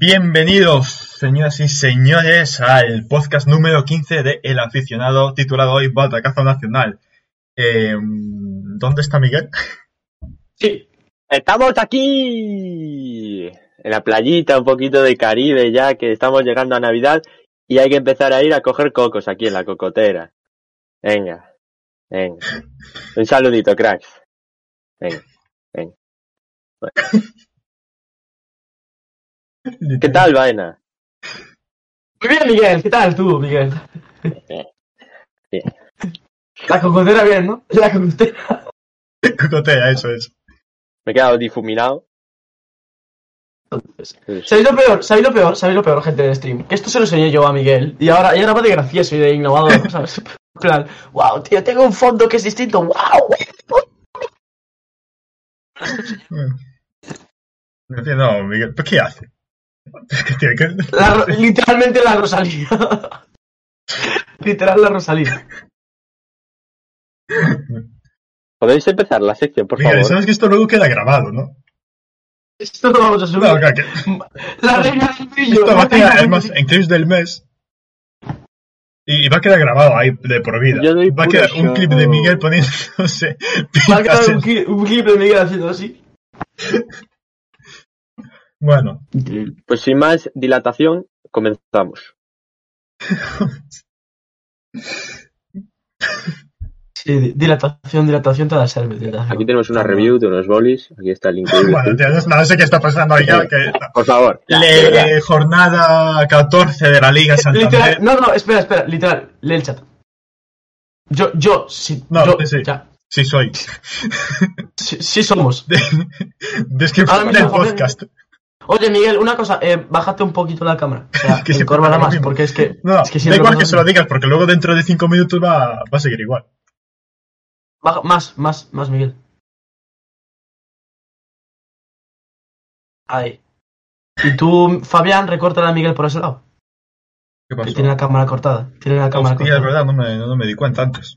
Bienvenidos, señoras y señores, al podcast número 15 de El Aficionado, titulado hoy Batacazo Nacional. Eh, ¿Dónde está Miguel? Sí, estamos aquí en la playita, un poquito de Caribe ya, que estamos llegando a Navidad y hay que empezar a ir a coger cocos aquí en la cocotera. Venga, venga. Un saludito, cracks. Venga, venga. ¿Qué tal, vaina? Muy bien, Miguel. ¿Qué tal tú, Miguel? Bien. La cocotera bien, ¿no? La cocotera. Cocotea, eso es. Me he quedado difuminado. Entonces, ¿sabéis lo peor? ¿Sabéis lo peor? ¿Sabéis lo peor, gente del stream? Que esto se lo enseñé yo a Miguel. Y ahora, y ahora va de gracioso y de innovador, ¿sabes? En plan, wow, tío, tengo un fondo que es distinto. Wow. No, no, Miguel, ¿pero qué hace? La literalmente la Rosalía. Literal la Rosalía. ¿Podéis empezar la sección, por Miguel, favor? sabes que esto luego queda grabado, ¿no? Esto lo vamos a subir. No, claro, que La reina del brillo. esto va a quedar, además, en clips del mes. Y, y va a quedar grabado ahí de por vida. Yo doy Va a quedar un show. clip de Miguel poniéndose Va a quedar un, clip, un clip de Miguel haciendo así. Bueno, Pues sin más dilatación, comenzamos. Sí, di- dilatación, dilatación, toda serve. Dilatación. Aquí tenemos una review de unos bolis. Aquí está el increíble. bueno, tío, no, no sé qué está pasando que... Por favor. ya, Le- jornada 14 de la Liga Santander. Literal, no, no, espera, espera, literal, lee el chat. Yo, yo, sí, No, yo, sí, sí. ya, Sí, soy. sí, sí somos. Descripción del joder. Oye, Miguel, una cosa, eh, bájate un poquito la cámara. O sea, Que lo más, porque es que, No, es que si da no igual lo que se lo digas, porque luego dentro de 5 minutos va, va a seguir igual. Baja- más, más, más, Miguel. Ahí. Y tú, Fabián, recórtala a Miguel por ese lado. ¿Qué Que pasó? tiene la cámara cortada. Tiene la cámara Hostia, es cortada. verdad, no me, no me di cuenta antes.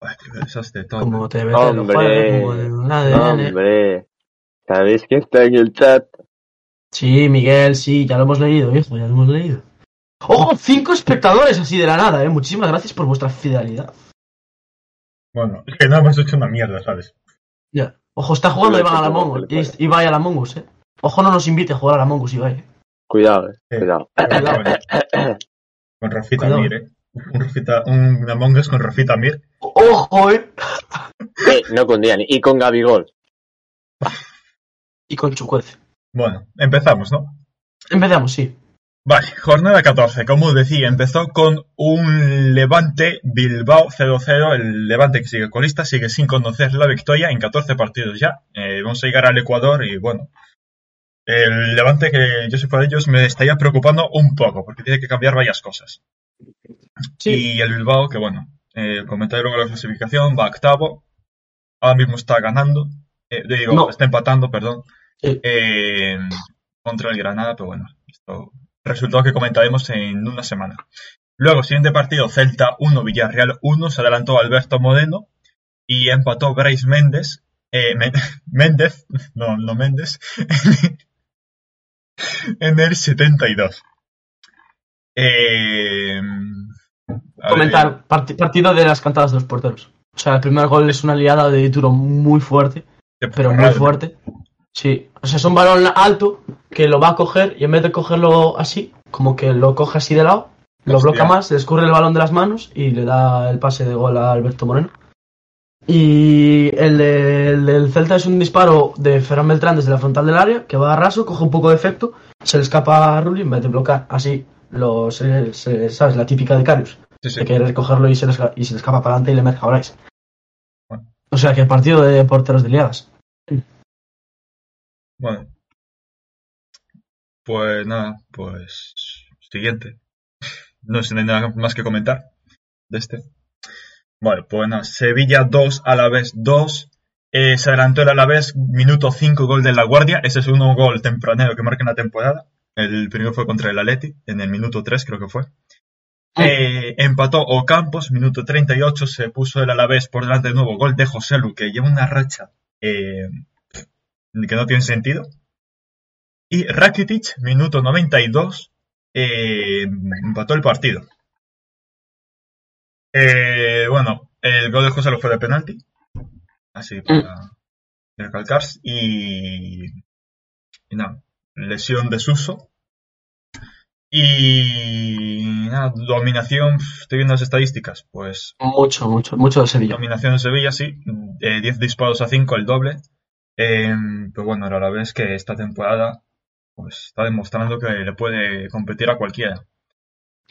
Ay, qué desastre todo. Como te los Hombre. juegos, como un ADN. Hombre. ¿Sabéis que está en el chat? Sí, Miguel, sí, ya lo hemos leído, hijo, ya lo hemos leído. ¡Oh! Cinco espectadores así de la nada, eh. Muchísimas gracias por vuestra fidelidad. Bueno, es que no hemos hecho una mierda, ¿sabes? Ya. Ojo, está jugando Iván a la Y Ibai a la Among Us, eh. Ojo, no nos invite a jugar a la Among Us, Ibai. eh. Cuidado, eh. Sí. Cuidado. Con, con Rafita Cuidado. Mir, ¿eh? Un, Rafita, un Among Us con Rafita Mir. Ojo, eh. Eh, no con Diani. Y con Gabigol. Y con Chucuez. Bueno, empezamos, ¿no? Empezamos, sí. Vale, jornada 14, como decía, empezó con un Levante Bilbao 0-0, el Levante que sigue colista, sigue sin conocer la victoria en 14 partidos ya, Eh, vamos a llegar al Ecuador y bueno, el Levante que yo sé por ellos me estaría preocupando un poco, porque tiene que cambiar varias cosas. Sí. Y el Bilbao, que bueno, eh, comentaré luego la clasificación, va octavo, ahora mismo está ganando, eh, digo, No. está empatando, perdón. Eh, contra el Granada, pero bueno, esto resultado que comentaremos en una semana. Luego, siguiente partido, Celta 1, Villarreal 1, se adelantó Alberto Moreno y empató Bryce Méndez, eh, Méndez, no, no Méndez, en el 72. Eh, Comentar, parti- partido de las cantadas de los porteros. O sea, el primer gol es una liada de tiro muy fuerte, pero muy fuerte. Sí. O sea, es un balón alto que lo va a coger y en vez de cogerlo así, como que lo coge así de lado, lo Hostia. bloca más, le escurre el balón de las manos y le da el pase de gol a Alberto Moreno. Y el, de- el del Celta es un disparo de Ferran Beltrán desde la frontal del área, que va a raso, coge un poco de efecto, se le escapa a Rulli en vez de bloquear así, lo, se- se- ¿sabes? La típica de Carius, Sí, sí. de querer cogerlo y se, le, y se le escapa para adelante y le mete a Bryce. Bueno. O sea, que partido de porteros de liadas. Bueno. Pues nada, pues siguiente. No sé, no hay nada más que comentar de este. Vale, pues nada, Sevilla 2, Alavés 2. Eh, se adelantó el Alavés, minuto 5, gol de La Guardia. Ese es un gol tempranero que marca en la temporada. El primero fue contra el Atleti, en el minuto 3 creo que fue. Eh, empató Ocampos, minuto 38, se puso el Alavés por delante de nuevo. Gol de José Lu, que lleva una racha eh, que no tiene sentido. Y Rakitic, minuto 92, eh, empató el partido. Eh, bueno, el gol de José lo fue de penalti. Así para recalcar. Y, y nada, lesión de Suso. Y nada, dominación, estoy viendo las estadísticas, pues Mucho, mucho, mucho de Sevilla. dominación de Sevilla, sí, eh, 10 disparos a 5, el doble. Eh, pero bueno, a la vez que esta temporada pues está demostrando que le puede competir a cualquiera.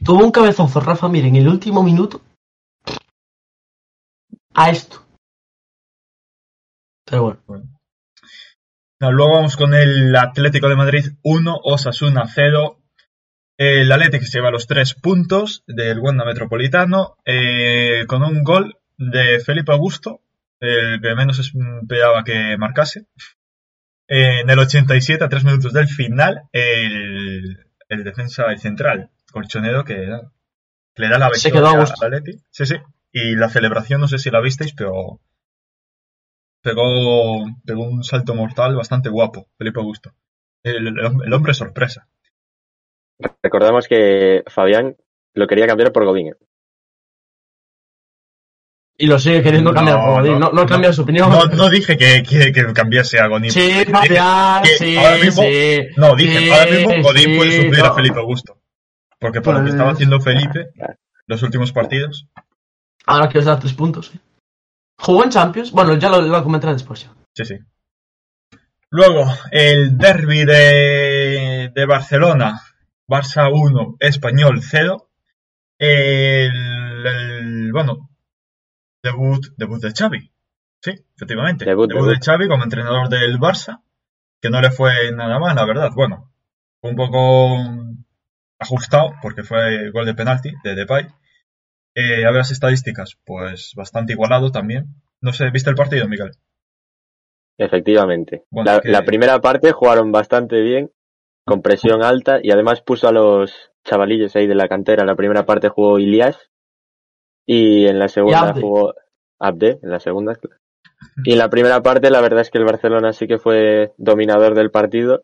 Tuvo un cabezazo Rafa Mir en el último minuto. A esto. Pero bueno. No, luego vamos con el Atlético de Madrid 1, Osasuna 0. El Atlético se lleva los tres puntos del Wanda Metropolitano eh, con un gol de Felipe Augusto, el que menos esperaba que marcase. Eh, en el 87, a tres minutos del final, el, el defensa el central, Colchonero, que, le da la victoria quedó a Atleti. Sí, sí. Y la celebración, no sé si la visteis, pero pegó, pegó un salto mortal bastante guapo, Felipe Augusto. El, el hombre sorpresa. Recordamos que Fabián lo quería cambiar por Godín. Y lo sigue queriendo cambiar No, por Godín. no, No, no, su opinión. No, no dije que, que, que cambiase a Godín. Sí, Fabián, sí, ahora mismo- sí. No, dije, Sí, ahora mismo Godín puede suplir a. Felipe Augusto. Porque por lo que Pues- estaba haciendo Felipe los últimos partidos. Ahora que os da tres puntos. sí. Jugó en Champions. Bueno, ya lo, lo comentaré después. ya. Sí, sí. Luego, el derby de, de Barcelona. Barça 1, Español 0. El, el- bueno, debut, debut de Xavi. Sí, efectivamente. Debut, de debut. Xavi como entrenador del Barça. Que no le fue nada mal, la verdad. Bueno, un poco ajustado porque fue gol de penalti de Depay. Eh, a ver las estadísticas, pues bastante igualado también. No sé, ¿viste el partido, Miguel? Efectivamente. Bueno, la, que- la primera parte jugaron bastante bien, con presión alta, y además puso a los chavalillos ahí de la cantera. La primera parte jugó Ilias, y en la segunda Abde. jugó Abde, en la segunda. Y en la primera parte, la verdad es que el Barcelona sí que fue dominador del partido.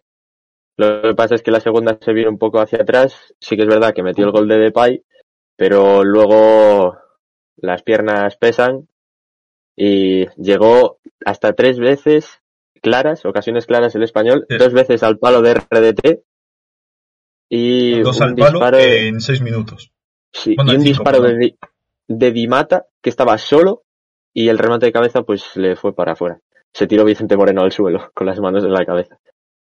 Lo que pasa es que la segunda se vino un poco hacia atrás. Sí que es verdad que metió el gol de Depay, pero luego las piernas pesan y llegó hasta tres veces claras, ocasiones claras el español, Sí. dos veces al palo de RDT y Dos un al palo disparo, en seis minutos. sí, bueno, y un cinco, disparo de, perdón. Di- de Dimata que estaba solo y el remate de cabeza pues le fue para afuera. Se tiró Vicente Moreno al suelo con las manos en la cabeza.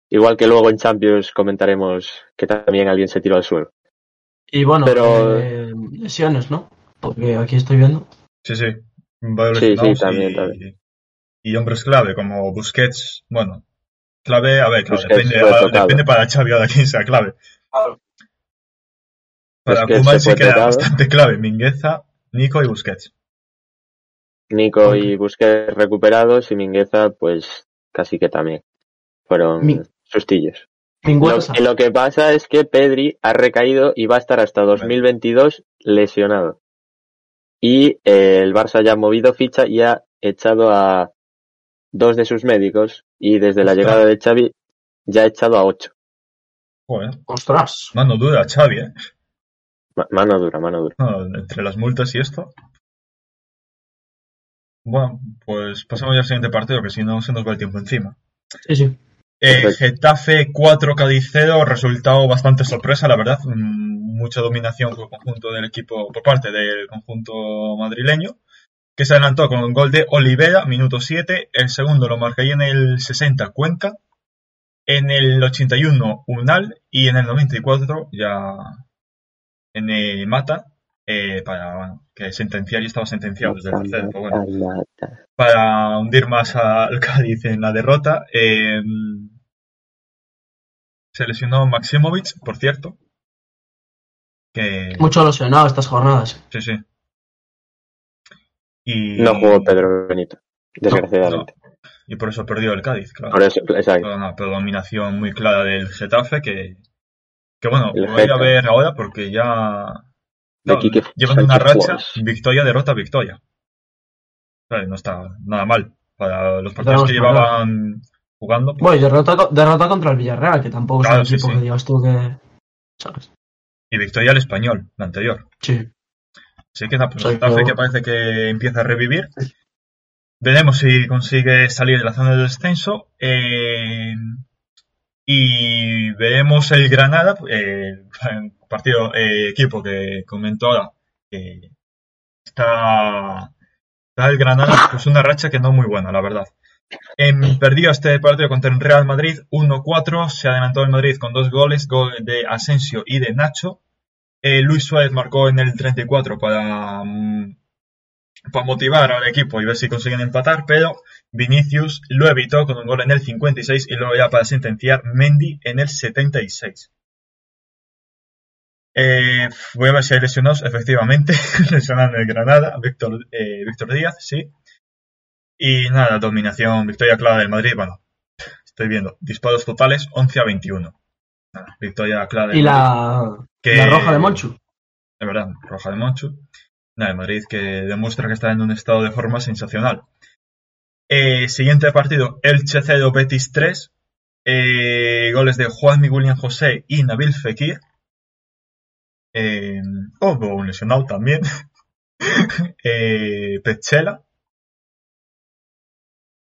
Igual que luego en Champions comentaremos que también alguien se tiró al suelo. Y bueno, Pero- eh, lesiones, ¿no? Porque aquí estoy viendo. Sí, sí. Sí, sí, también, y, también. y hombres clave como Busquets. Bueno, clave, a ver, claro, depende, depende para Xavi ahora quién sea clave. Para Busquets Koeman se sí que era tocado. bastante clave. Mingueza, Nico y Busquets. Nico y Busquets recuperados y Mingueza pues casi que también fueron Mi- sustillos. Lo, lo que pasa es que Pedri ha recaído y va a estar hasta 2022 lesionado. Y eh, el Barça ya ha movido ficha y ha echado a dos de sus médicos y desde la llegada de Xavi ya ha echado a ocho. Joder, Ostras. mano dura, Xavi, ¿eh? Ma- Mano dura, mano dura. No, entre las multas y esto. Bueno, pues pasamos ya al siguiente partido, que si no se nos va el tiempo encima. Sí, sí. Eh. Getafe 4 Cádiz 0, resultado bastante sorpresa, la verdad. Mm, Mucha dominación por conjunto del equipo, por parte del conjunto madrileño, que se adelantó con un gol de Olivera, minuto 7. El segundo lo marcaría en el 60 Cuenca. En el 81 Unal y en el 94 ya en el Mata eh, para bueno, que sentenciar y estaba sentenciado desde el tercero, pero bueno para hundir más al Cádiz en la derrota. Eh, se lesionó Maximovic, por cierto. Que, Mucho lesionado estas jornadas. sí, sí. Y, No jugó Pedro Benito, desgraciadamente. no. Y por eso perdió el Cádiz, claro. Por eso, exacto. Pero una predominación muy clara del Getafe que, que bueno, El voy a ver ahora porque ya no, llevan una racha, victoria, derrota, victoria. Vale, no está nada mal. Para los partidos Estamos que mal. llevaban jugando. pues, Bueno, y derrota, derrota contra el Villarreal, que tampoco Claro, es sí, un equipo sí. que digas tú que. ¿Sabes? y victoria al español, la anterior. Sí. Así que pues Getafe pero- que parece que empieza a revivir. Veremos si consigue salir de la zona de descenso. eh, y veremos el Granada, eh, partido, eh, equipo que comentó ahora, que está, está el Granada, pues una racha que no muy buena, la verdad. Em, perdió este partido contra el Real Madrid 1-4, se adelantó el Madrid con dos goles, gol de Asensio y de Nacho. Eh, Luis Suárez marcó en el 34 para, mm, para motivar al equipo y ver si consiguen empatar, pero Vinicius lo evitó con un gol en el 56 y luego ya para sentenciar Mendy en el 76. Eh, voy a ver si hay lesionados, efectivamente, lesionando el Granada, Víctor, eh, Víctor Díaz, sí. Y nada, dominación, victoria clara del Madrid, bueno, estoy viendo, disparos totales 11 a 21. Nada, victoria clara del Y Madrid. la, Que- la roja de Monchu. Es verdad, roja de Monchu. El Madrid que demuestra que está en un estado de forma sensacional. Eh, siguiente partido, Elche 0, Betis 3. Eh, goles de Juan William José y Nabil Fekir. Eh, hubo un lesionado también. eh, Pechela.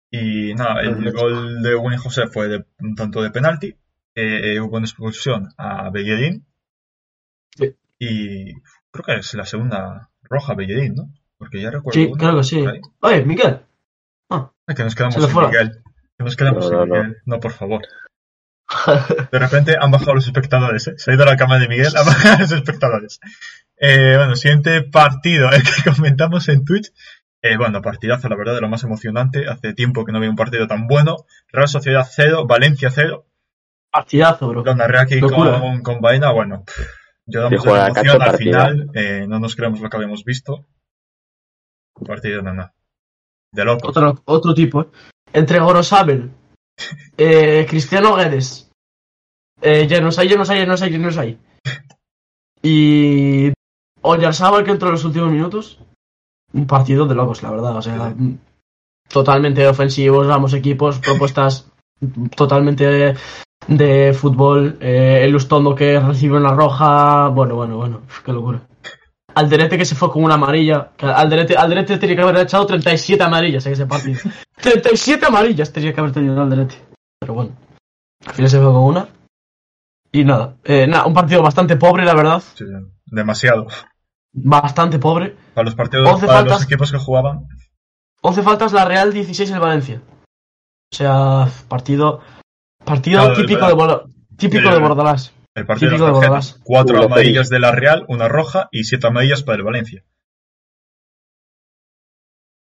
Y nada, el gol de William José fue de, un tanto de penalti. Eh, hubo una expulsión a Bellerín. Sí. Y creo que es la segunda roja Bellerín, ¿no? Porque ya recuerdo. Sí, una que sí. Oye, Miguel. Ay, que nos quedamos sin. Miguel. Que nos quedamos No, sin no, no. Miguel. No, por favor. De repente han bajado los espectadores, ¿eh? Se ha ido a la cama de Miguel, han bajado los espectadores. Eh, bueno, siguiente partido, el que comentamos en Twitch. Eh, bueno, partidazo, la verdad, de lo más emocionante. Hace tiempo que no había un partido tan bueno. Real Sociedad 0, Valencia 0. Partidazo, bro. Narré aquí Locura. con, con Baena. Bueno, pff, lloramos Sí, de la emoción al final. eh, no nos creemos lo que habíamos visto. Un partido, no, no. De locos. Otro, otro tipo, ¿eh? Entre Gorosabel, eh, Cristiano Guedes, eh, Genosay, Genosay, Genosay, Genosay. Y Oyarzabal que entró en los últimos minutos. Un partido de locos, la verdad. O sea, totalmente ofensivos, ambos equipos, propuestas totalmente de, fútbol. Eh, el Ustondo que recibe una roja. Bueno, bueno, bueno, qué locura. Alderete que se fue con una amarilla. Alderete, Alderete tenía que haber echado 37 amarillas en ese partido. 37 amarillas tenía que haber tenido Alderete. Pero bueno, al final se fue con una. Y nada, eh, nada, un partido bastante pobre, la verdad. Sí, demasiado. Bastante pobre. Para los partidos, Once para los faltas. equipos que jugaban. 11 faltas la Real, 16 el Valencia. O sea, partido. Partido Claro, típico, el- de, Borda- típico el- de Bordalás. El partido de Típico de. Bordalás. Cuatro amarillas de la Real, una roja y siete amarillas para el Valencia.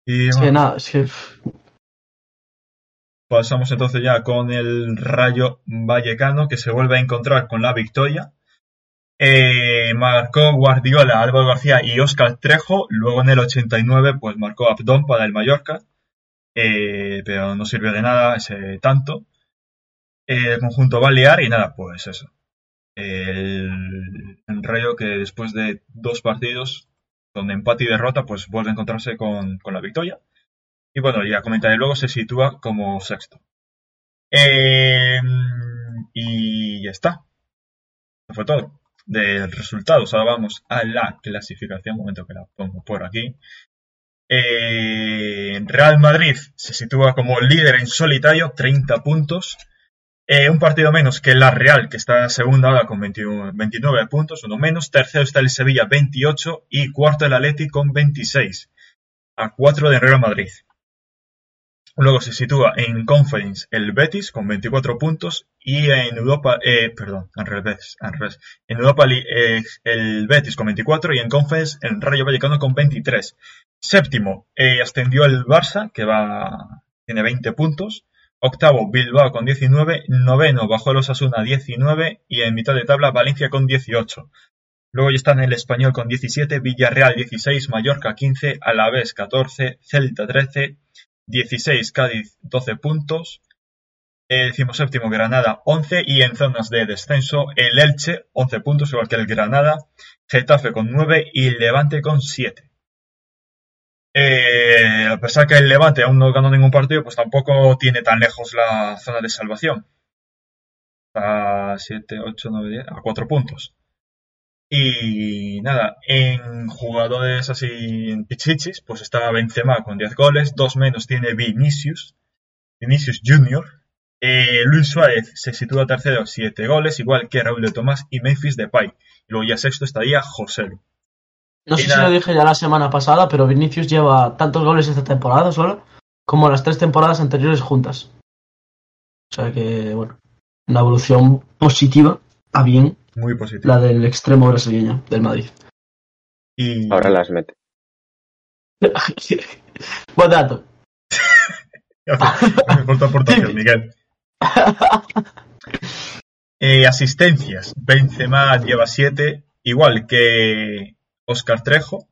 Y Es que bueno, nada, es que. pasamos entonces ya con el Rayo Vallecano que se vuelve a encontrar con la victoria. Eh, marcó Guardiola, Álvaro García y Óscar Trejo. Luego en el 89 pues marcó Abdón para el Mallorca. Eh, pero no sirvió de nada ese tanto. Eh, el conjunto balear y nada, pues eso. El, el que después de dos partidos con empate y derrota pues vuelve a encontrarse con, con la victoria. Y bueno, ya comentaré luego, se sitúa como sexto. Eh, y ya está. Eso fue todo. De resultados, ahora vamos a la clasificación. Un momento que la pongo por aquí. Eh, Real Madrid se sitúa como líder en solitario, 30 puntos. Eh, un partido menos que la Real, que está segunda ahora con 21 29 puntos, uno menos. Tercero está el Sevilla, 28. Y cuarto el Atleti con 26. A 4 de Real Madrid. Luego se sitúa en Conference el Betis con 24 puntos y en Europa, eh, perdón, al revés. En Europa eh, el Betis con 24 y en Conference el Rayo Vallecano con 23. Séptimo, eh, ascendió el Barça, que va, tiene 20 puntos. Octavo, Bilbao con 19. Noveno, bajó los Asuna 19 y en mitad de tabla Valencia con 18. Luego ya están el Español con 17, Villarreal 16, Mallorca 15, Alavés 14, Celta 13, 16 Cádiz 12 puntos, el decimoséptimo Granada 11 y en zonas de descenso el Elche 11 puntos igual que el Granada, Getafe con 9 y Levante con 7. Eh, a pesar que el Levante aún no ganó ningún partido, pues tampoco tiene tan lejos la zona de salvación. A 7, 8, 9, 10, a 4 puntos. Y nada, en jugadores así en pichichis, pues está Benzema con 10 goles, dos menos tiene Vinicius, Vinicius Junior. Eh, Luis Suárez se sitúa tercero, 7 goles, igual que Raúl de Tomás y Memphis Depay. Y luego ya sexto estaría Joselu. No sé si lo dije ya la semana pasada, pero Vinicius lleva tantos goles esta temporada solo como las tres temporadas anteriores juntas. O sea que, bueno, una evolución positiva a bien Muy positivo. la del extremo brasileño del Madrid. Y Ahora las mete. Buen dato. por tu aportación, Miguel. Eh, asistencias. Benzema lleva 7, igual que Oscar Trejo.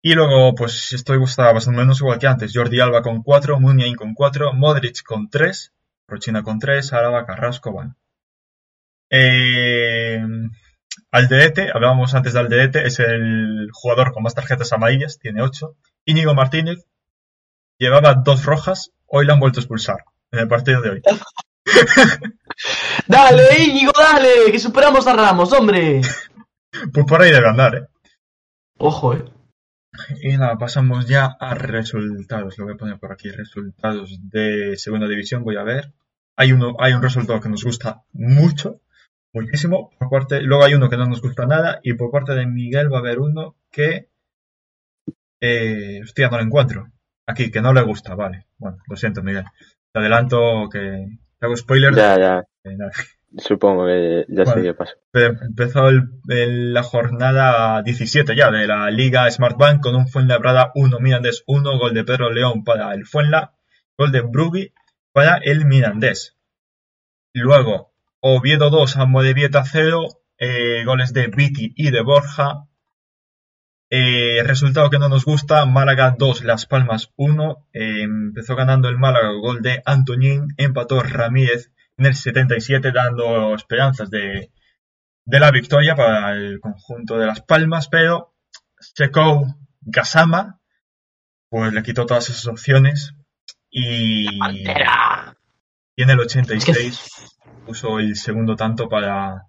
Y luego, pues estoy está o menos igual que antes. Jordi Alba con 4, Muniain con 4, Modric con 3, Rochina con 3, Araba, Carrasco, van. Eh, Alderete, hablábamos antes de Alderete, es el jugador con más tarjetas amarillas, tiene 8. Íñigo Martínez llevaba dos rojas, hoy la han vuelto a expulsar en el partido de hoy. Dale, Íñigo, dale, que superamos a Ramos, hombre. Pues por ahí debe andar, ¿eh? Ojo, eh. Y nada, pasamos ya a resultados. Lo voy a poner por aquí. Resultados de segunda división. Voy a ver. Hay uno, hay un resultado que nos gusta mucho, muchísimo. Por parte, luego hay uno que no nos gusta nada. Y por parte de Miguel va a haber uno que. Eh, hostia, no lo encuentro. Aquí, que no le gusta, vale. Bueno, lo siento, Miguel. Te adelanto que. Te hago spoiler. Ya, ya. Eh, nada. Supongo que ya sé Bueno. qué pasó. Pe- Empezó el- el- la jornada 17 ya de la Liga Smartbank con un Fuenlabrada 1, Mirandés 1, gol de Pedro León para el Fuenla, gol de Brugui para el Mirandés. Luego, Oviedo 2, Amorebieta 0, eh, goles de Viti y de Borja. Eh, resultado que no nos gusta, Málaga 2, Las Palmas 1. eh, empezó ganando el Málaga, gol de Antoñín, empató Ramírez en el 77 dando esperanzas de, de la victoria para el conjunto de Las Palmas, pero Chekou Gasama pues le quitó todas esas opciones y, Pantera. y en el 86 puso el segundo tanto para,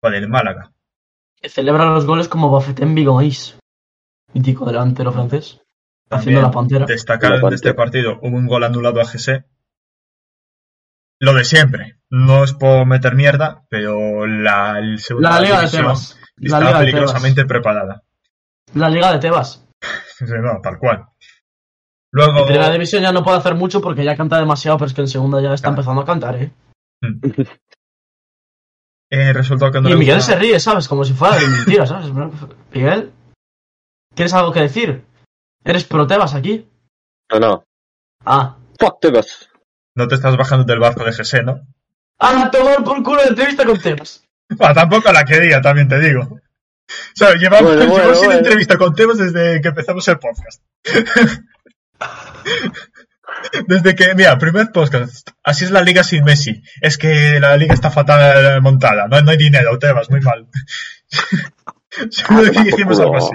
para el Málaga. Que celebra los goles como Bafetem Bigois. Mítico delantero francés. Haciendo También la pantera. Destacar en este partido hubo un gol anulado a GC. Lo de siempre. No es por meter mierda, pero la, el segunda La Liga de Tebas. La de peligrosamente preparada. La Liga de Tebas. No, tal cual. Luego, En primera división ya no puede hacer mucho porque ya canta demasiado, pero es que en segunda ya está Claro. empezando a cantar, eh. eh, resultado que no y Miguel gusta- se ríe, ¿sabes? Como si fuera de mentira, ¿sabes? Miguel, ¿tienes algo que decir? ¿Eres pro Tebas aquí? No, no. Ah. Fuck Tebas. No te estás bajando del barco de GC, ¿no? Ah, tomar por culo de entrevista con Tebas. Ah, tampoco la quería, también te digo. O sea, llevamos, Bueno, llevamos bueno, sin bueno. entrevista con temas desde que empezamos el podcast. desde que, mira, primer podcast. Así es la liga sin Messi. Es que la liga está fatal montada. No, no hay dinero, Tebas, muy mal. Seguro que dijimos algo así.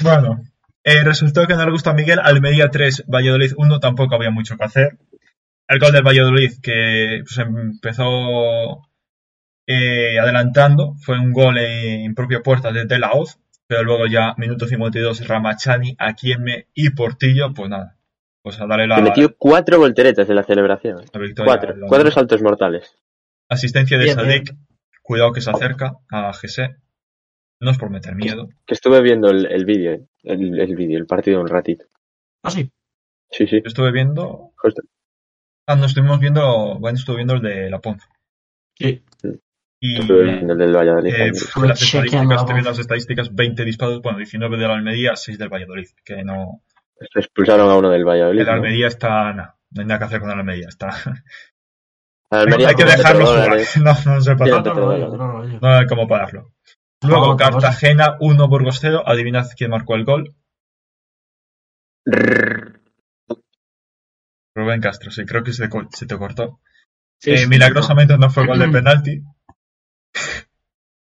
Bueno, eh, resultó que no le gusta a Miguel. Almería 3, Valladolid 1, tampoco había mucho que hacer. El gol del Valladolid que pues, empezó eh, adelantando fue un gol en propia puerta de De La Hoz, pero luego ya minuto 52 Ramachani, Aquieme y Portillo, pues nada, pues a darle la, Le metió cuatro volteretas en la celebración. la victoria. Cuatro. La- Cuatro saltos mortales. Asistencia de Bien, Sadik, cuidado que se acerca a GC. No es por meter miedo. Que estuve viendo el, el vídeo, eh. el, el vídeo, el partido un ratito. Ah, sí. Sí, sí. Yo estuve viendo. Justo. Ah, no, estuvimos viendo. Bueno, estuve viendo el de La Ponza. Sí. Y. Estuve viendo el del Valladolid. eh, fue las estadísticas, estoy viendo las estadísticas, 20 disparos, bueno, 19 de la Almería, 6 del Valladolid, que no, Expulsaron a uno del Valladolid. el ¿no? Almería está, no, no hay nada que hacer con el Almería, está, Almería hay que dejarlo jugar, no, no se pasa, rollo. no hay cómo pararlo. Luego. Cartagena 1, Burgos 0, adivinad quién marcó el gol, Rubén Castro, sí, creo que se, se te cortó. Sí, Eh, sí. milagrosamente no fue gol de penalti.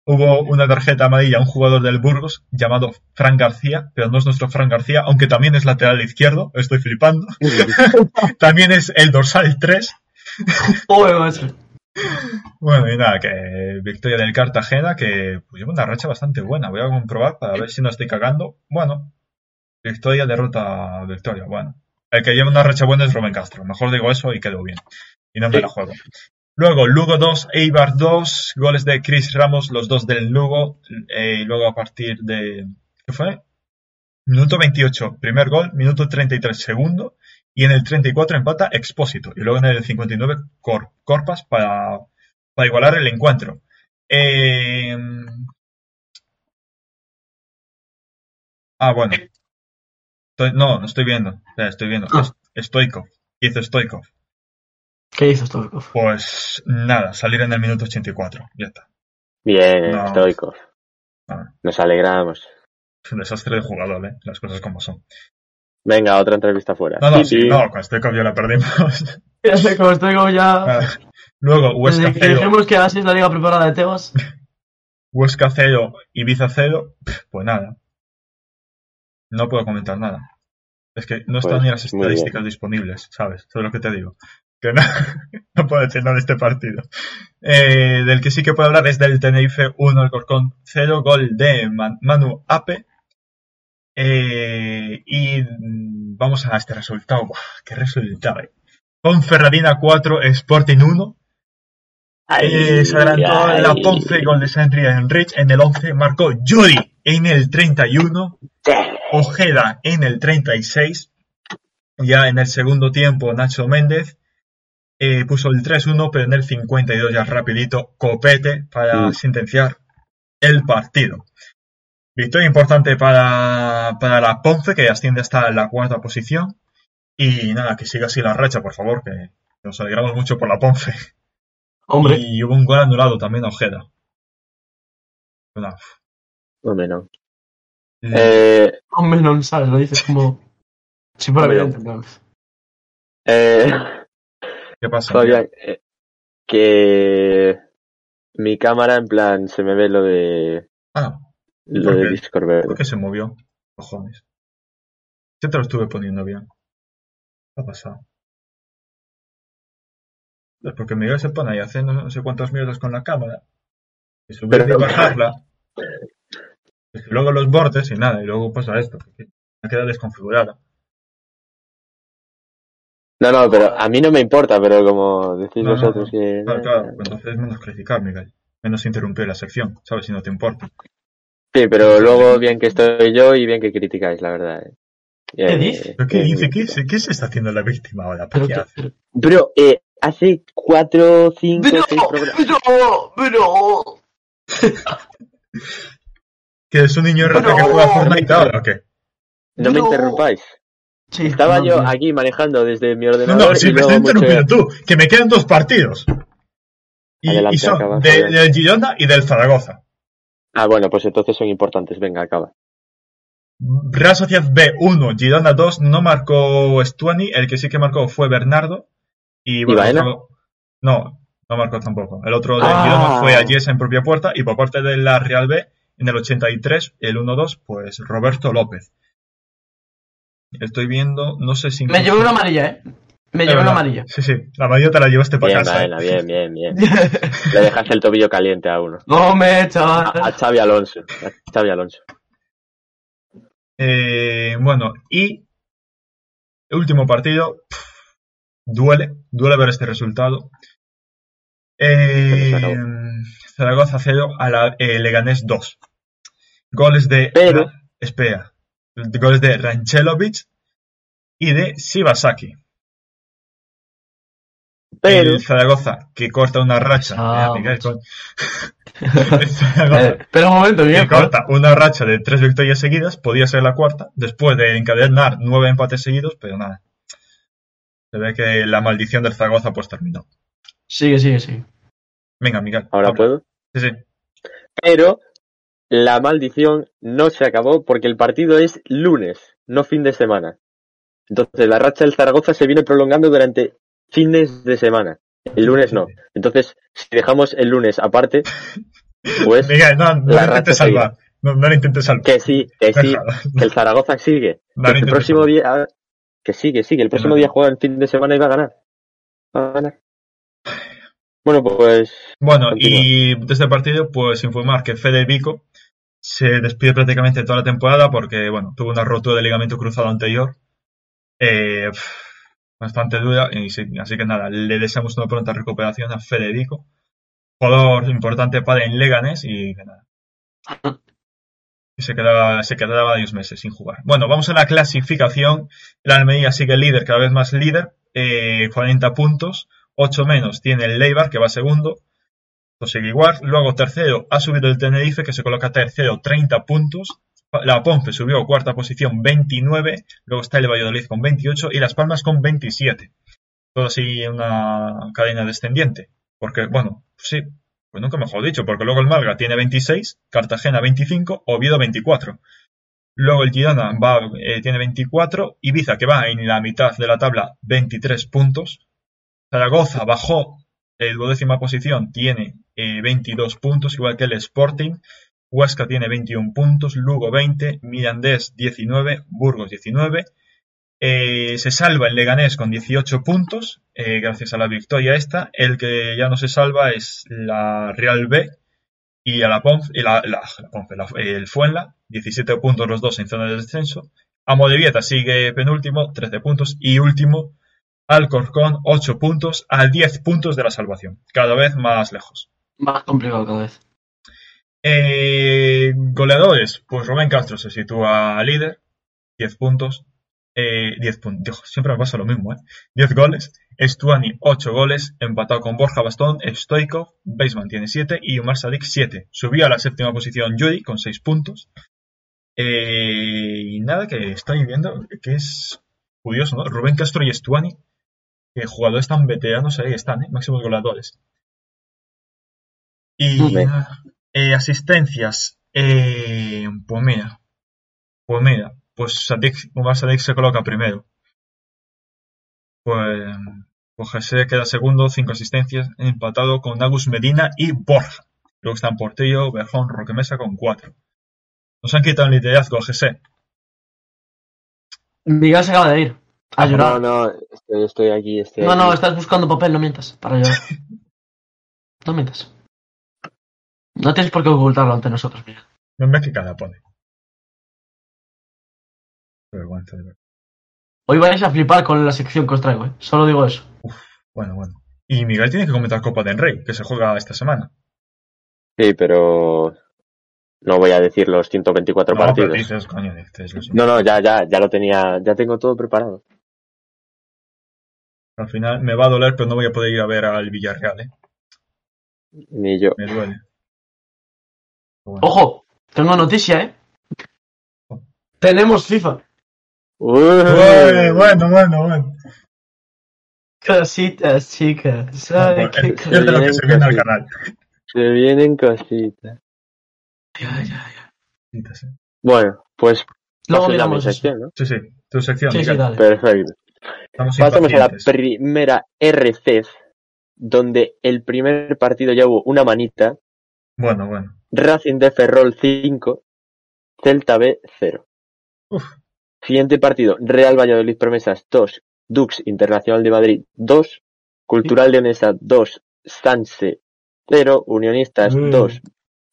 hubo una tarjeta amarilla a un jugador del Burgos llamado Fran García, pero no es nuestro Fran García, aunque también es lateral izquierdo, estoy flipando. también es el dorsal 3. Bueno, y nada, que victoria del Cartagena, que pues, lleva una racha bastante buena. Voy a comprobar para ver si no estoy cagando. Bueno, victoria, derrota, victoria. Bueno, el que lleva una racha buena es Rubén Castro. Mejor digo eso y quedo bien. Y no me la juego. Luego, Lugo 2, Eibar 2, goles de Chris Ramos, los dos del Lugo. eh, y luego a partir de. ¿Qué fue? Minuto 28, primer gol. Minuto 33, segundo. Y en el 34 empata Expósito. Y luego en el 59, Cor- Corpas para, para igualar el encuentro. Eh, Ah, bueno. Estoy- no, no estoy viendo. Estoy viendo. Ah. Stoikov. Hizo Stoikov. ¿Qué hizo Stoikov? Pues nada, salir en el minuto 84. Ya está. Bien, No. Stoikov. Ah. Nos alegramos. Es un desastre de jugador, ¿eh? Las cosas como son. Venga, otra entrevista fuera. No, no, Sí, sí, no, con Stoikov ya la perdimos. Ya sé, como Stoikov ya... Ah, Luego, Huesca Desde que 0, dijimos que así es la liga preparada de Tebas. Huesca 0, Ibiza 0. Pues nada. No puedo comentar nada. Es que no están Pues, ni las estadísticas disponibles, ¿sabes? Eso es lo que te digo. Que no, no puedo decir nada de este partido. Eh, del que sí que puedo hablar es del Tenerife 1, Alcorcón 0, gol de Man- Manu Ape. Eh, y vamos a este resultado. Buah, ¡Qué resultado! eh. Ponferradina 4, Sporting 1. Ay, Eh, se adelantó ay. la Ponce, gol de Sentry Enrich en el 11, marcó Judy en el 31, Ojeda en el 36, ya en el segundo tiempo Nacho Méndez eh, puso el 3-1, pero en el 52 ya rapidito Copete para Mm. sentenciar el partido. Victoria importante para, para la Ponce, que asciende hasta la cuarta posición. Y nada, que siga así la racha, por favor, que nos alegramos mucho por la Ponce. Hombre, Y hubo un gol anulado también a Ojeda. Una- Hombre, no. Mm. Eh, hombre, no sabes, lo dices como... Evidente, en plan. eh, ¿Qué pasa? Fabián, eh, que mi cámara en plan se me ve lo de Ah, lo ¿Por de? Discord verde. ¿por qué se movió? Cojones. Yo te lo estuve poniendo bien. ¿Qué ha pasado? Es porque Miguel se pone ahí a hacer no sé cuántas mierdas con la cámara. Y subirla Pero- y bajarla. Es que luego los bordes y nada, y luego pasa esto. Que queda desconfigurada. No, no, pero a mí no me importa, pero como decís No, vosotros no. que... Claro, claro, pues entonces menos criticar, Miguel. Menos interrumpir la sección, ¿sabes? Si no te importa. Sí, pero luego bien que estoy yo y bien que criticáis, la verdad. eh. ¿Qué Eh? ¿Pero qué dice? ¿Qué, se- ¿Qué se está haciendo la víctima ahora? Pero, ¿Qué hace? pero, Bro, eh, hace cuatro, cinco, pero, seis programas... pero, pero, ¿Que es un niño rata que juega Fortnite ahora o qué? No me interrumpáis. Sí, Estaba no, yo aquí manejando desde mi ordenador no, si y me estás mucho- interrumpiendo tú, que me quedan dos partidos. Y, Adelante, y son de- del Girona y del Zaragoza. Ah, bueno, pues entonces son importantes. Venga, acaba. Real Sociedad B1, Girona 2, no marcó Stuani, el que sí que marcó fue Bernardo. Y bueno, otro- no, no marcó tampoco. El otro de Ah. Girona fue Ayesa en propia puerta y por parte de la Real B, en el 83, el 1-2, pues Roberto López. Estoy viendo, no sé si... Me llevé una amarilla, eh. Me llevé verdad. amarilla. Sí, sí, la amarilla te la llevaste para Bien, casa. Baena, bien, bien, bien. Le dejaste el tobillo caliente a uno. no me A, chaval. a Xavi Alonso. A Xavi Alonso. Eh, bueno, y el último partido, pff, duele, duele ver este resultado. Eh. Zaragoza 0 a la eh, Leganés 2. Goles de... Pero- Espera. Goles de Ranchelovic y de Shibasaki. Pero, El Zaragoza que corta una racha. Ah, Miguel, con- Zaragoza Eh, un momento, que bien. corta una racha de tres victorias seguidas, podía ser la cuarta, después de encadenar nueve empates seguidos, pero nada. Se ve que la maldición del Zaragoza pues terminó. Sigue, sigue, sigue. Venga, Miguel. ahora habla. puedo. Sí, sí. Pero la maldición no se acabó porque el partido es lunes, no fin de semana. Entonces la racha del Zaragoza se viene prolongando durante fines de semana. El lunes no. Entonces, si dejamos el lunes aparte, Pues Miguel, no, no la racha salvar. No, no lo intentes salvar. que sí, que sí, que el Zaragoza sigue. No Que el próximo salvar. día, que sigue, sigue, el próximo día juega el fin de semana y va a ganar. Va a ganar. Bueno, pues Bueno, Continúa. y de este partido, pues informar que Fede Vico se despide prácticamente toda la temporada porque, bueno, tuvo una rotura de ligamento cruzado anterior. Eh, bastante dura, y sí, así que nada, le deseamos una pronta recuperación a Fede Vico, jugador importante para en Leganés y que nada. Y se quedaba, se quedaba varios meses sin jugar. Bueno, vamos a la clasificación. El Almería sigue líder, cada vez más líder, eh, 40 puntos. 8 menos tiene el Leibar, que va segundo. Esto sigue igual. Luego tercero ha subido el Tenerife, que se coloca tercero, 30 puntos. La Ponce subió a cuarta posición, 29. Luego está el Valladolid con 28 y Las Palmas con 27. Todo así una cadena descendiente. Porque, bueno, sí, pues nunca mejor dicho, porque luego el Malga tiene 26, Cartagena 25, Oviedo 24. Luego el Girona va, eh, tiene 24, Ibiza, que va en la mitad de la tabla, 23 puntos. Zaragoza bajó eh, duodécima posición, tiene eh, 22 puntos, igual que el Sporting. Huesca tiene 21 puntos, Lugo 20, Mirandés 19, Burgos 19. Eh, se salva el Leganés con 18 puntos, eh, gracias a la victoria esta. El que ya no se salva es la Real B y a la Ponce, y la, la- la la- el Fuenla, 17 puntos los dos en zona de descenso. Amorebieta sigue penúltimo, 13 puntos. Y último, Alcorcón, 8 puntos, a 10 puntos de la salvación. Cada vez más lejos. Más complicado cada vez. Eh, goleadores, pues Rubén Castro se sitúa líder, 10 puntos. Eh, 10 puntos, siempre me pasa lo mismo, ¿eh? 10 goles. Stuani, 8 goles, empatado con Borja Bastón, Stoikov, Baseman tiene 7 y Umar Sadik 7. Subió a la séptima posición Yuri con 6 puntos. Eh, y nada, que estoy viendo que es curioso, ¿no? Rubén Castro y Stuani, que jugadores tan veteranos ahí están, ¿eh? Máximos goleadores. Y nada, eh, asistencias, eh, pues mira, pues mira, pues Sadik, se coloca primero. Pues, pues José queda segundo, cinco asistencias, empatado con Agus Medina y Borja. Luego están Portillo, Berjón, Roque Mesa con cuatro. Nos han quitado el liderazgo, José. Miguel se acaba de ir. A no, llorar. no, estoy, estoy aquí, estoy No, aquí. no, estás buscando papel, no mientas. Para llorar. No mientas. No tienes por qué ocultarlo ante nosotros, Miguel. No me que cada pone. Vergüenza, de verdad. Hoy vais a flipar con la sección que os traigo, ¿eh? Solo digo eso. Bueno, bueno. Y Miguel tiene que comentar Copa del Rey, que se juega esta semana. Sí, pero no voy a decir los 124 No, pero partidos. dices, coño, dices los- No, no, ya, ya, ya lo tenía, ya tengo todo preparado. Al final me va a doler, pero no voy a poder ir a ver al Villarreal, ¿eh? Ni yo. Me duele. Bueno. Ojo, tengo noticia, ¿eh? Tenemos FIFA. Uy, Bueno, bueno, bueno, bueno. Cositas, chicas. Ay, qué Es de lo que se viene al canal. Se vienen cositas. Ya, ya, ya. Sí, Bueno, pues Luego mi miramos eso. sección, ¿no? sí, tu sección, Sí, sí, dale. Perfecto. Estamos Pasamos a la primera RCEF, donde el primer partido ya hubo una manita, Bueno, bueno. Racing de Ferrol 5, Celta B 0. Uf. Siguiente partido, Real Valladolid Promesas 2, Dux Internacional de Madrid 2, Cultural Leonesa 2, Sanse 0, Unionistas Mm. 2,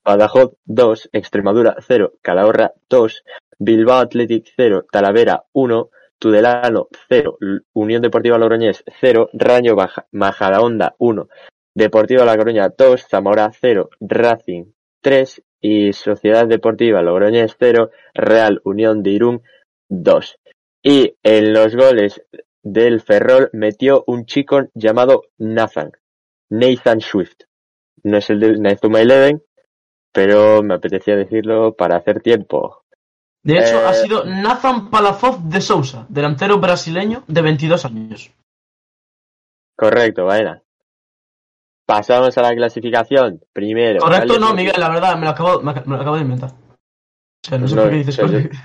Badajoz 2, Extremadura 0, Calahorra 2, Bilbao Athletic 0, Talavera 1, Tudelano 0, L- Unión Deportiva Logroñés 0, Rayo Baja- Majadahonda 1, Deportiva La Coruña 2, Zamora 0, Racing 3 y Sociedad Deportiva Logroñés 0, Real Unión de Irún 2. Y en los goles del Ferrol metió un chico llamado Nathan, Nathan Swift. No es el de Nazuma Eleven, pero me apetecía decirlo para hacer tiempo. De hecho, Eh, ha sido Nathan Palafoz de Sousa, delantero brasileño de 22 años. Correcto, vaina. Pasamos a la clasificación. Primero. Correcto, no. Miguel, la verdad, me lo acabo, me, lo acabo de inventar. O sea, no sé No, por qué dices o sea, correcto.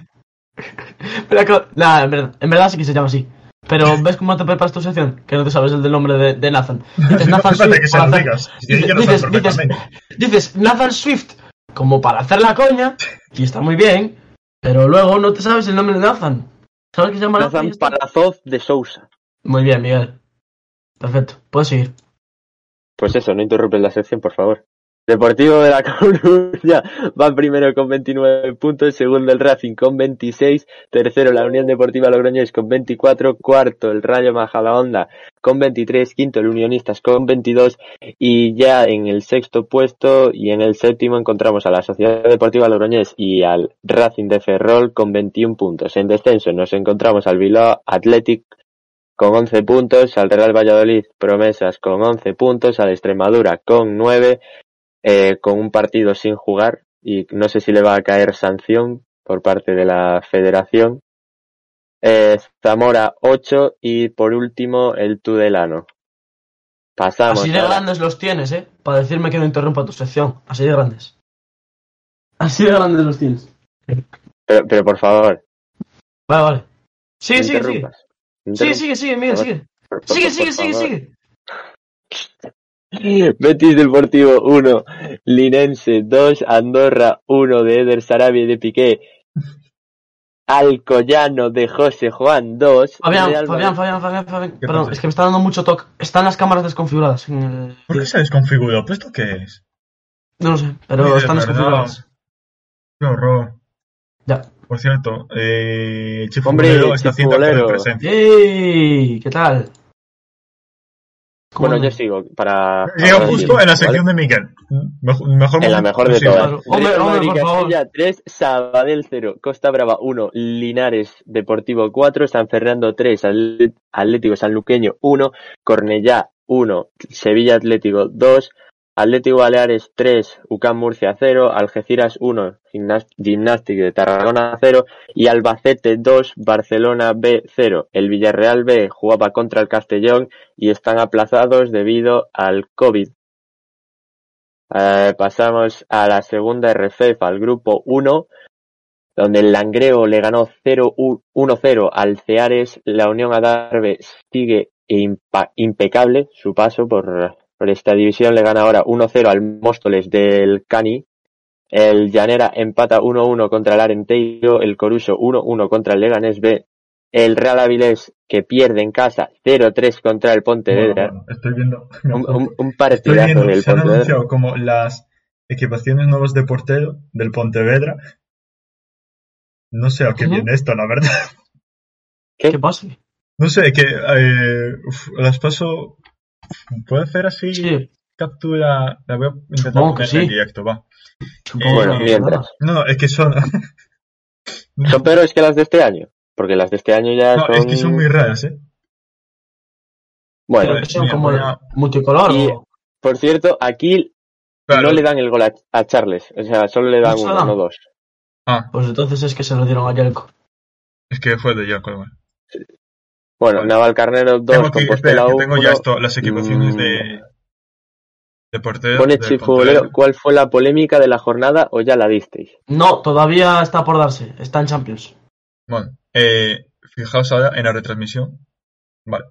Me lo acabo- Nah, en verdad, en verdad sí que se llama así. Pero ¿ves cómo te preparas tu sección? Que no te sabes el del nombre de, de Nathan. Dices Nathan Swift que para hacer- dices- dices- dices- Nathan Swift como para hacer la coña, y está muy bien, pero luego no te sabes el nombre de Nathan. ¿Sabes que se llama Nathan? Nathan? Parazoz de Sousa. Muy bien, Miguel. Perfecto, puedes seguir. Pues eso, no interrumpes la sección, por favor. Deportivo de la Coruña va primero con 29 puntos, segundo el Racing con 26, tercero la Unión Deportiva Logroñés con 24, cuarto el Rayo Majadahonda con 23, quinto el Unionistas con 22 y ya en el sexto puesto y en el séptimo encontramos a la Sociedad Deportiva Logroñés y al Racing de Ferrol con 21 puntos. En descenso nos encontramos al Bilbao Athletic con 11 puntos, al Real Valladolid Promesas con 11 puntos, al Extremadura con 9, eh, con un partido sin jugar y no sé si le va a caer sanción por parte de la federación. Eh, Zamora 8 y por último el Tudelano. Pasamos. Así de grandes los tienes, ¿eh? Para decirme que no interrumpa tu sección. Así de grandes. Así de grandes los tienes. pero, pero por favor, Vale, vale. Sigue, no sigue, sigue. Sigue, sigue, sigue, Miguel, sigue. Sigue, sigue, sigue, sigue. Betis Deportivo 1, Linense 2, Andorra 1 de Eder Sarabia y de Piqué, Alcoyano de José Juan 2, Fabián, Real Fabián, Fabián, Fabián, Fabián. ¿Qué Perdón, pasa? es que me está dando mucho toque. Están las cámaras desconfiguradas. En el... ¿Por qué se desconfiguró? ¿Pues esto qué es? No lo sé, pero Uy, están desconfiguradas. Qué horror. Ya. Por cierto, eh, Chifu Hombre, Bolero está haciendo presencia. ¡Ey! ¿Qué tal? ¿Cómo Bueno, no? yo sigo para... Llego para justo decir, en la ¿vale? sección de Miguel. Mejor, mejor En la mejor de todas. Claro. Hombre, Real hombre, Madrid por favor. Castilla 3, Sabadell 0, Costa Brava 1, Linares Deportivo 4, San Fernando 3, Atlético Sanluqueño 1, Cornellá 1, Sevilla Atlético 2, Atlético Baleares 3, UCAM Murcia 0, Algeciras 1, Gimnástic de Tarragona 0 y Albacete 2, Barcelona B 0. El Villarreal B jugaba contra el Castellón y están aplazados debido al COVID. Eh, pasamos a la segunda RFEF, al grupo 1, donde el Langreo le ganó 0 u- 1-0 al Ceares. La Unión Adarve sigue impecable su paso por, por esta división. Le gana ahora 1-0 al Móstoles del Cani. El Llanera empata 1-1 contra el Arenteiro. El Coruso 1-1 contra el Leganés B. El Real Avilés que pierde en casa 0-3 contra el Pontevedra. Bueno, bueno, estoy viendo. Un, un, un Estoy partidazo viendo, del se han Pontevedra. anunciado como las equipaciones nuevas de portero del Pontevedra. No sé a qué ¿Cómo? viene esto, la verdad. ¿Qué pasa? No sé, que eh, uf, las paso. ¿Puedo hacer así? Sí, Captura. La voy a intentar Supongo poner en sí. directo, va. supongo que no No, no, es que son. Son peores que las de este año. Porque las de este año ya No, son. es que son muy raras, ¿eh? Bueno, son mira, como multicolor. Y- o- por cierto, aquí Claro. no le dan el gol a, a Charles. O sea, solo le dan ¿No lo uno, no dos. Ah, Pues entonces es que se lo dieron a Yelko. es que fue de Jaco, bueno. Bueno, Vale. Naval Carnero 2, Tengo, que, Compostela espera, que tengo 1. ya esto, las equipaciones Mm. de. De portero. Chifubolero, Pontevedra. ¿cuál fue la polémica de la jornada o ya la disteis? No, todavía está por darse. Está en Champions. Bueno, eh, fijaos ahora en la retransmisión. Vale.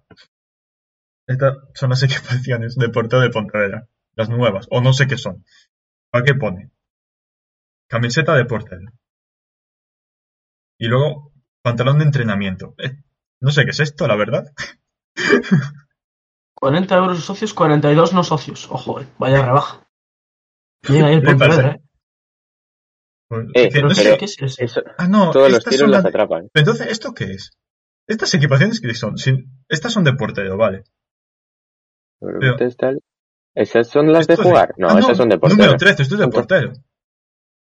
Estas son las equipaciones de portero de Pontevedra. Las nuevas, o no sé qué son. ¿Para qué pone? Camiseta de portero. Y luego, pantalón de entrenamiento. Eh, no sé qué es esto, la verdad. 40 euros socios, 42 no socios. Ojo, eh, vaya rebaja. Llega ahí el ¿Qué pasa? Pontevedra, eh. Pues, Eh, que no sé. ¿qué es eso? Eso, Ah, no, todos los tiros las atrapan. Entonces, ¿esto qué es? Estas equipaciones que son, sin- estas son de portero, vale. Pero-. ¿Esas son las de Esto es jugar? No, Ah, esas son de portero. Número 13, esto es de portero.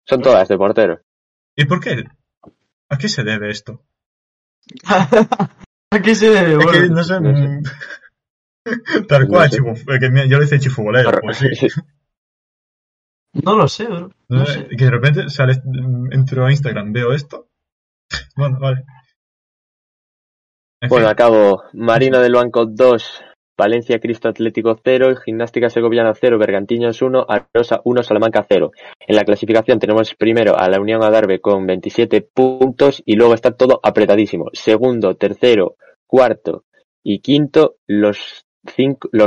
Son todas de portero. ¿Y por qué? ¿A qué se debe esto? ¿A qué se debe? Es que no sé. no sé. mm, Tal No cual, sé. chifu- eh, que yo le hice chifubolero, pues sí. no lo sé, bro. No No sé, sé. Que de repente sale, entro a Instagram, veo esto. Bueno, vale. En Bueno, fin, acabo. Marino del Banco 2, Valencia Cristo Atlético 0, Gimnástica Segoviana 0, Bergantiños 1, Arosa 1, Salamanca 0. En la clasificación tenemos primero a la Unión Adarve con 27 puntos y luego está todo apretadísimo. Segundo, tercero, cuarto y quinto, los,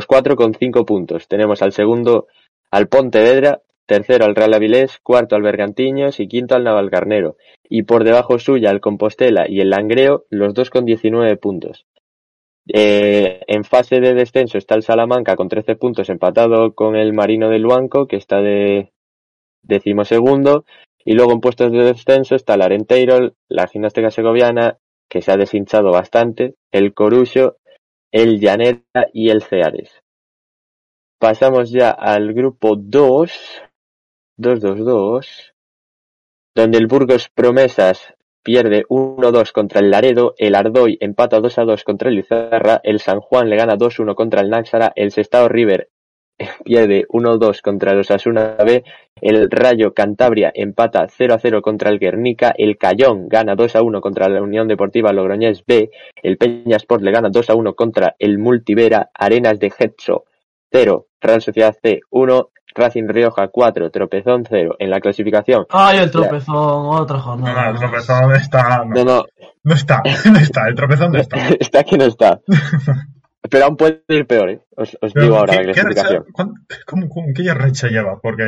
cuatro con 5 puntos. Tenemos al segundo, al Pontevedra, tercero al Real Avilés, cuarto al Bergantiños y quinto al Navalcarnero. Y por debajo suya el Compostela y el Langreo, los dos con 19 puntos. Eh, en fase de descenso está el Salamanca con 13 puntos empatado con el Marino del Luanco, que está de decimosegundo. Y luego en puestos de descenso está el Arenteiro, la Gimnástica Segoviana, que se ha deshinchado bastante, el Corucho, el Llanera y el Ceares. Pasamos ya al grupo 2, 2-2-2, donde el Burgos Promesas pierde 1-2 contra el Laredo, el Ardoy empata 2-2 contra el Izarra, el San Juan le gana 2-1 contra el Náxara, el Sestao River pierde 1-2 contra el Osasuna B, el Rayo Cantabria empata 0-0 contra el Guernica, el Cayón gana 2-1 contra la Unión Deportiva Logroñés B, el Peña Sport le gana 2-1 contra el Multivera, Arenas de Getxo 0, Real Sociedad C 1, Racing Rioja 4, Tropezón 0 en la clasificación. Ay, el tropezón, otra No, jornada. no, el tropezón está. No, No, no, no está, no está, el tropezón no está. está que no está. Pero aún puede ir peor, ¿eh? Os, os digo ahora ¿qué- la qué clasificación. racha- cuán- cómo- cómo- ¿Qué racha lleva? Porque.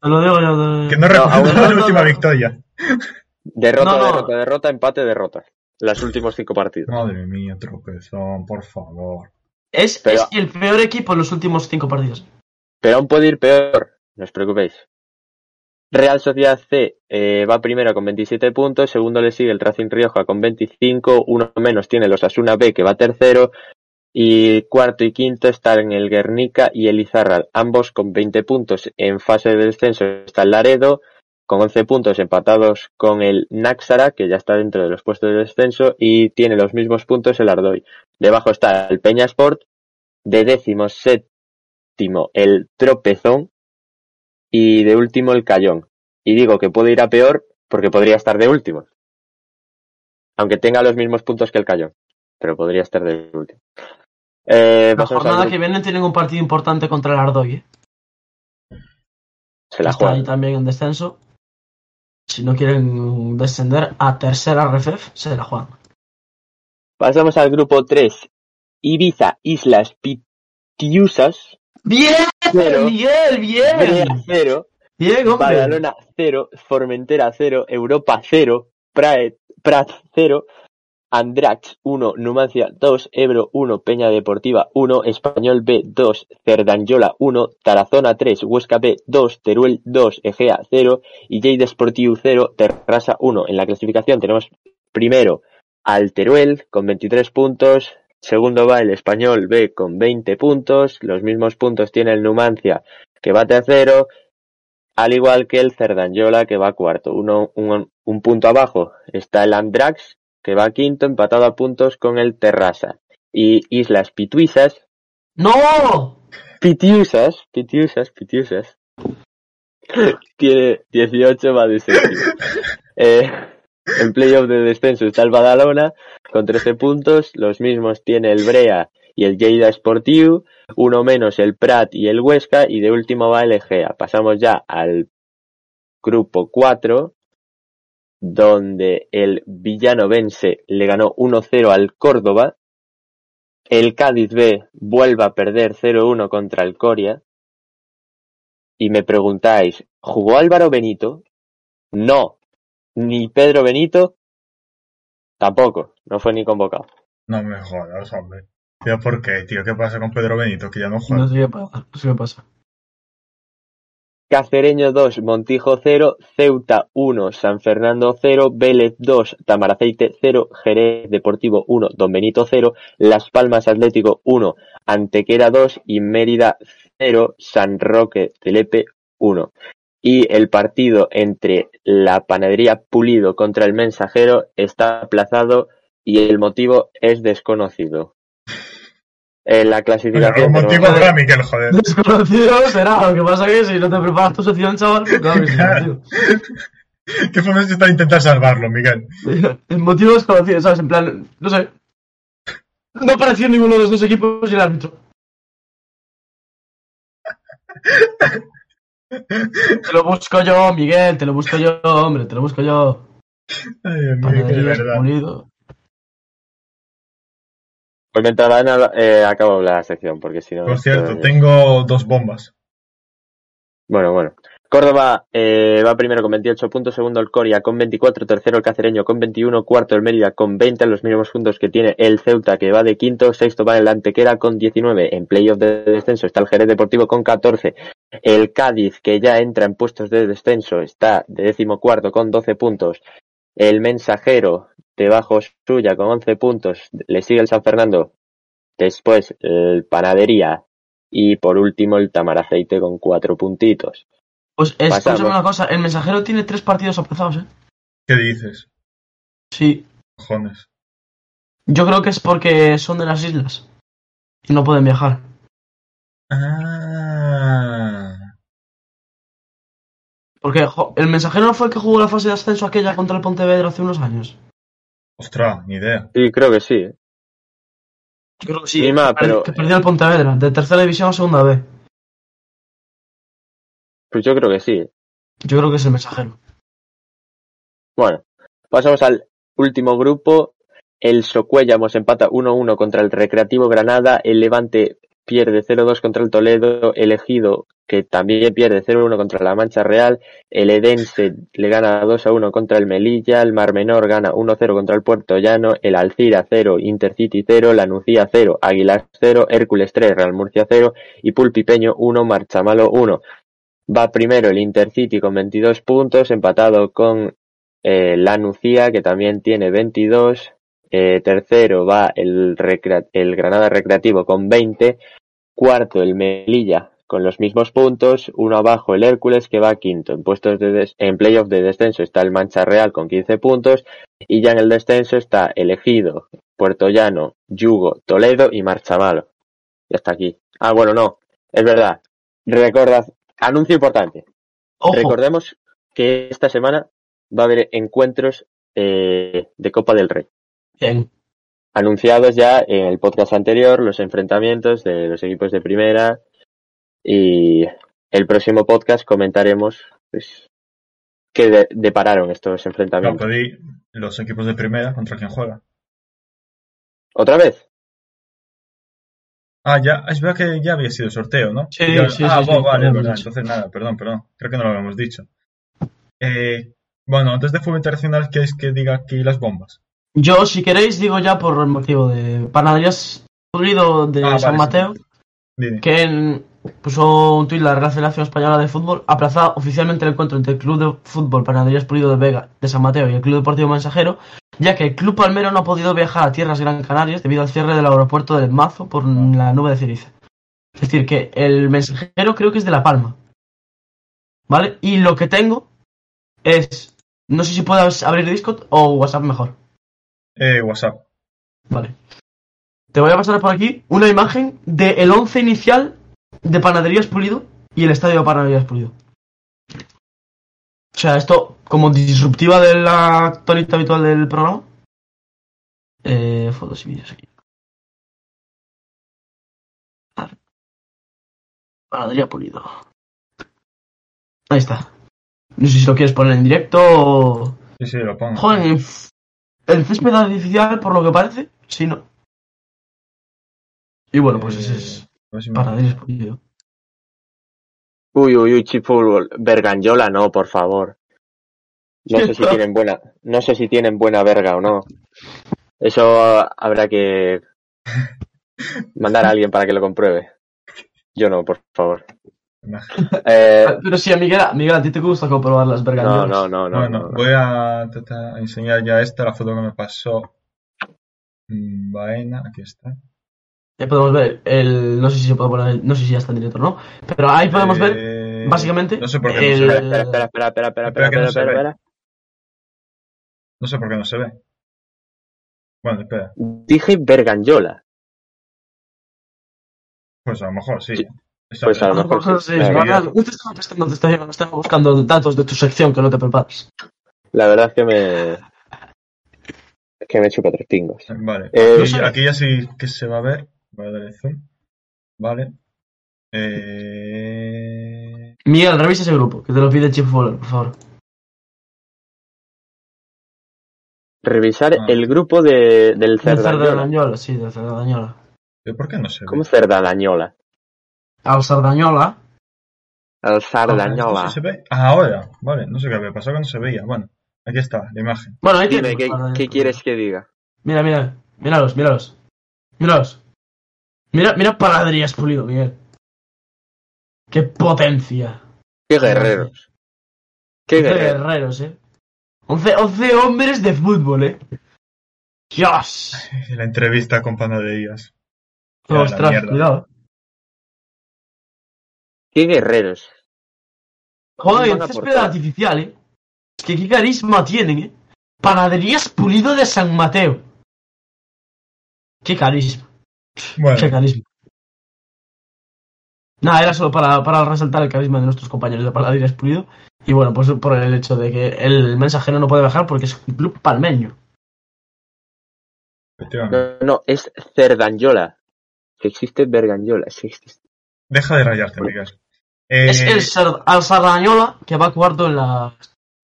Te lo digo yo. de- Que no No, recuerdo la no, última no. victoria. Derrota, No, no. derrota, derrota, empate, derrota. Los últimos cinco partidos. Madre mía, tropezón, por favor. Es, Pero- es el peor equipo en los últimos cinco partidos. Pero aún puede ir peor, no os preocupéis. Real Sociedad C eh, va primero con 27 puntos, segundo le sigue el Racing Rioja con 25, uno menos tiene los Asuna B que va tercero, y cuarto y quinto están el Guernica y el Izarral, ambos con 20 puntos. En fase de descenso está el Laredo, con 11 puntos empatados con el Náxara, que ya está dentro de los puestos de descenso, y tiene los mismos puntos el Ardoy. Debajo está el Peña Sport, de décimo séptimo el Tropezón, y de último el Cayón. Y digo que puede ir a peor porque podría estar de último. Aunque tenga los mismos puntos que el Cayón, pero podría estar de último. Eh, La jornada que viene tienen un partido importante contra el Ardoy. ¿eh? se la Está ahí también en descenso. Si no quieren descender a tercera RFF, se la juegan. Pasamos al grupo 3. Ibiza, Islas Pitiusas, ¡Bien! Cero. ¡Miguel! ¡Bien! Brea 0, ¡Bien, hombre! Badalona 0, Formentera 0, Europa 0, Prat, Prat 0, Andrax 1, Numancia 2, Ebro 1, Peña Deportiva 1, Español B 2, Cerdanyola 1, Tarazona 3, Huesca B 2, Teruel 2, Egea 0 y Lleida Sportiu 0, Terrassa 1. En la clasificación tenemos primero al Teruel con 23 puntos, segundo va el Español B con 20 puntos, los mismos puntos tiene el Numancia que va tercero, al igual que el Cerdanyola que va cuarto. Uno, un, un punto abajo está el Andrax que va quinto empatado a puntos con el Terrassa. Y Islas Pituisas, ¡No! Pitiusas, Pitiusas, Pitiusas, tiene 18 va de séptimo. Eh, en playoff de descenso está el Badalona con 13 puntos, los mismos tiene el Brea y el Lleida Sportiu, uno menos el Prat y el Huesca y de último va el Egea. Pasamos ya al grupo 4 donde el villanovense le ganó 1-0 al Córdoba, el Cádiz B vuelve a perder 0-1 contra el Coria, y me preguntáis, ¿jugó Álvaro Benito? No. Ni Pedro Benito? Tampoco, no fue ni convocado. No me jodas, hombre. Tío, ¿por qué, tío? ¿Qué pasa con Pedro Benito? Que ya no juega. No sé qué pasa. No sé qué pasa. Cacereño 2, Montijo 0, Ceuta 1, San Fernando 0, Vélez 2, Tamaraceite 0, Jerez Deportivo 1, Don Benito 0, Las Palmas Atlético 1, Antequera 2 y Mérida 0, San Roque Telepe 1. Y el partido entre la Panadería Pulido contra el Mensajero está aplazado y el motivo es desconocido. En la clasificación algún motivo tenemos- habrá, Miguel, joder. Desconocido será. Lo que pasa es que si no te preparas tu sección, chaval, claro que sí. ¿Qué forma de intentar salvarlo, Miguel? El motivo es conocido, ¿sabes? En plan, no sé. No apareció ninguno de los dos equipos y el árbitro. Te lo busco yo, Miguel, te lo busco yo, hombre, te lo busco yo. Ay, Dios mío, verdad. pulido. Pues mientras van eh, acabo la sección, porque si no... Por cierto, es- tengo dos bombas. Bueno, bueno. Córdoba eh, va primero con 28 puntos, segundo el Coria con 24, tercero el Cacereño con 21, cuarto el Mérida con 20, los mismos puntos que tiene el Ceuta que va de quinto, sexto va el Antequera con 19, en playoff de descenso está el Jerez Deportivo con 14, el Cádiz que ya entra en puestos de descenso está de décimo cuarto con 12 puntos, el Mensajero debajo suya con 11 puntos, le sigue el San Fernando, después el Panadería y por último el Tamaraceite con 4 puntitos. Pues es, una cosa, el mensajero tiene tres partidos aplazados, ¿eh? ¿Qué dices? Sí. Cojones. Yo creo que es porque son de las islas y no pueden viajar. Ah. Porque el mensajero no fue el que jugó la fase de ascenso aquella contra el Pontevedra hace unos años. Ostras, ni idea. Sí, creo que sí. Yo creo que sí. Que, per- pero- que perdió el Pontevedra, de tercera división a segunda B. Pues yo creo que sí. Yo creo que es el mensajero. Bueno, pasamos al último grupo. El Socuellamos empata 1-1 contra el Recreativo Granada. El Levante pierde 0-2 contra el Toledo. El Ejido, que también pierde 0-1 contra la Mancha Real. El Edense le gana 2-1 contra el Melilla. El Mar Menor gana 1-0 contra el Puerto Llano. El Alcira 0, Intercity 0. La Nucía 0, Águilas 0. Hércules 3, Real Murcia 0. Y Pulpipeño 1, Marchamalo 1. Va primero el Intercity con 22 puntos, empatado con eh, la Nucía, que también tiene 22. Eh, tercero va el, el Granada Recreativo con 20. Cuarto el Melilla con los mismos puntos. Uno abajo el Hércules, que va quinto. En puestos de des- en playoff de descenso está el Mancha Real con 15 puntos. Y ya en el descenso está el Ejido, Puerto Llano, Yugo, Toledo y Marchamalo. Ya está aquí. Ah, bueno, no. Es verdad. Recordad, anuncio importante. Ojo, Recordemos que esta semana va a haber encuentros eh, de Copa del Rey. bien. Anunciados ya en el podcast anterior, los enfrentamientos de los equipos de primera. Y el próximo podcast comentaremos pues, qué de- depararon estos No, enfrentamientos. pedí los equipos de primera contra quién juega. ¿Otra vez? Ah, ya, es verdad que ya había sido sorteo, ¿no? Sí, Ya- sí, ah, sí, bueno, sí, vale, verdad. Entonces nada, perdón, perdón. Creo que no lo habíamos dicho. Eh, bueno, antes de fútbol internacional, ¿queréis que diga aquí las bombas? Yo, si queréis, digo ya por el motivo de Panaderías Pulido de Ah, San vale, Mateo. Dime. que en- puso un tuit la Real Federación Española de Fútbol, aplazada oficialmente el encuentro entre el Club de Fútbol Panaderías Pulido de Vega de San Mateo y el Club Deportivo Mensajero, ya que el Club Palmero no ha podido viajar a tierras Gran Canarias debido al cierre del aeropuerto del Mazo por la nube de ceniza. Es decir, que el mensajero creo que es de La Palma. ¿Vale? Y lo que tengo es. No sé si puedas abrir Discord o WhatsApp mejor. Eh, WhatsApp. Vale. Te voy a pasar por aquí una imagen del once inicial de Panaderías Pulido y el estadio de Panaderías Pulido. O sea, esto como disruptiva de la tonita habitual del programa. Eh, fotos y vídeos aquí. A ver. Panadería Pulido. Ahí está. No sé si lo quieres poner en directo o... Sí, sí, lo pongo. Joder, el césped artificial, por lo que parece, sí, no. Y bueno, pues ese es Eh, a ver si me- Panaderías Pulido. Uy, uy, uy, chip fútbol. Berganyola, no, por favor. No sé si tienen buena, no sé si tienen buena verga o no. Eso habrá que mandar a alguien para que lo compruebe. Yo no, por favor. Eh, Pero sí, a Miguel, a Miguel, a ti te gusta comprobar las no, vergañolas. no, no, no. bueno, no, no. voy a intentar enseñar ya esta, la foto que me pasó. Mm, Baena, aquí está. Ya podemos ver el. No sé si se puede poner. No sé si ya está en directo o no. Pero ahí podemos ver, Eh, básicamente, No sé por qué el- no se ve. espera, espera, espera, espera, espera, Espera no espera, espera, espera. No sé por qué no se ve. Bueno, espera. Dije Berganyola. Pues a lo mejor sí. Sí. Pues a lo mejor sí, sí. estaba estaba, buscando datos de tu sección que no te preparas. La verdad es que me. Es que me chupa tres pingos. Vale. Eh, aquí, aquí ya sí que se va a ver. Voy a darle zoom. Vale. Eh... Miguel, revisa ese grupo, que te lo pide Chip Fuller, por favor. Revisar Ah. el grupo de, del Del Cerdañola. Cerdañola, sí, del Cerdañola. ¿pero ¿Por qué no se ve? ¿Cómo Cerdañola? Al Sardañola, El Ah, Sardañola. ¿esto sí se ve? Ah, ahora. Vale, no sé qué había pasado que no se veía. Bueno, aquí está la imagen. Bueno, ahí Dime. ¿qué, qué quieres que diga? Mira, mira, míralos, míralos. Míralos. Mira, mira panaderías pulido, Miguel. Qué potencia. Qué guerreros. Qué 11 guerreros. guerreros, eh. 11, 11 hombres de fútbol, eh. Dios. La entrevista con panaderías. Ostras, mierda. cuidado. Qué guerreros. Joder, el césped artificial, eh. Es que qué carisma tienen, eh. Panaderías pulido de San Mateo. Qué carisma. Qué Bueno, carisma. Nada, era solo para, para resaltar el carisma de nuestros compañeros de Panaderías Pulido. Y bueno, pues por el hecho de que el mensajero no puede bajar porque es un club palmeño. No, no, es Cerdanyola. Que existe Berganyola. Sí existe. Deja de rayarte, Miguel. Eh, Es el, Sar- al Sardañola que va cuarto en la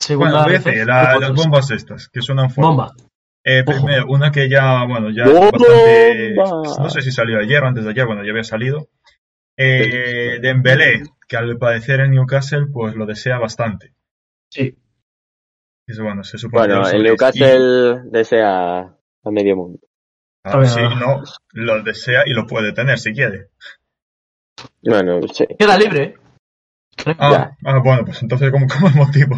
segunda. bueno, voy a RC, decir, la- grupo las bombas estas, que suenan fuerte. Bomba. Eh, primero, una que ya, bueno, ya ¡Bomba! bastante, no sé si salió ayer o antes de ayer, bueno, ya había salido. Eh, Dembélé, que al parecer en Newcastle, pues lo desea bastante. Sí. Eso, bueno, se supone Bueno, el. Newcastle desea a medio mundo. Ah, ver, sí, no, lo desea y lo puede tener si quiere. Bueno, sí. Queda libre, eh. Ah, ah, bueno, pues entonces, ¿cómo, cómo el motivo?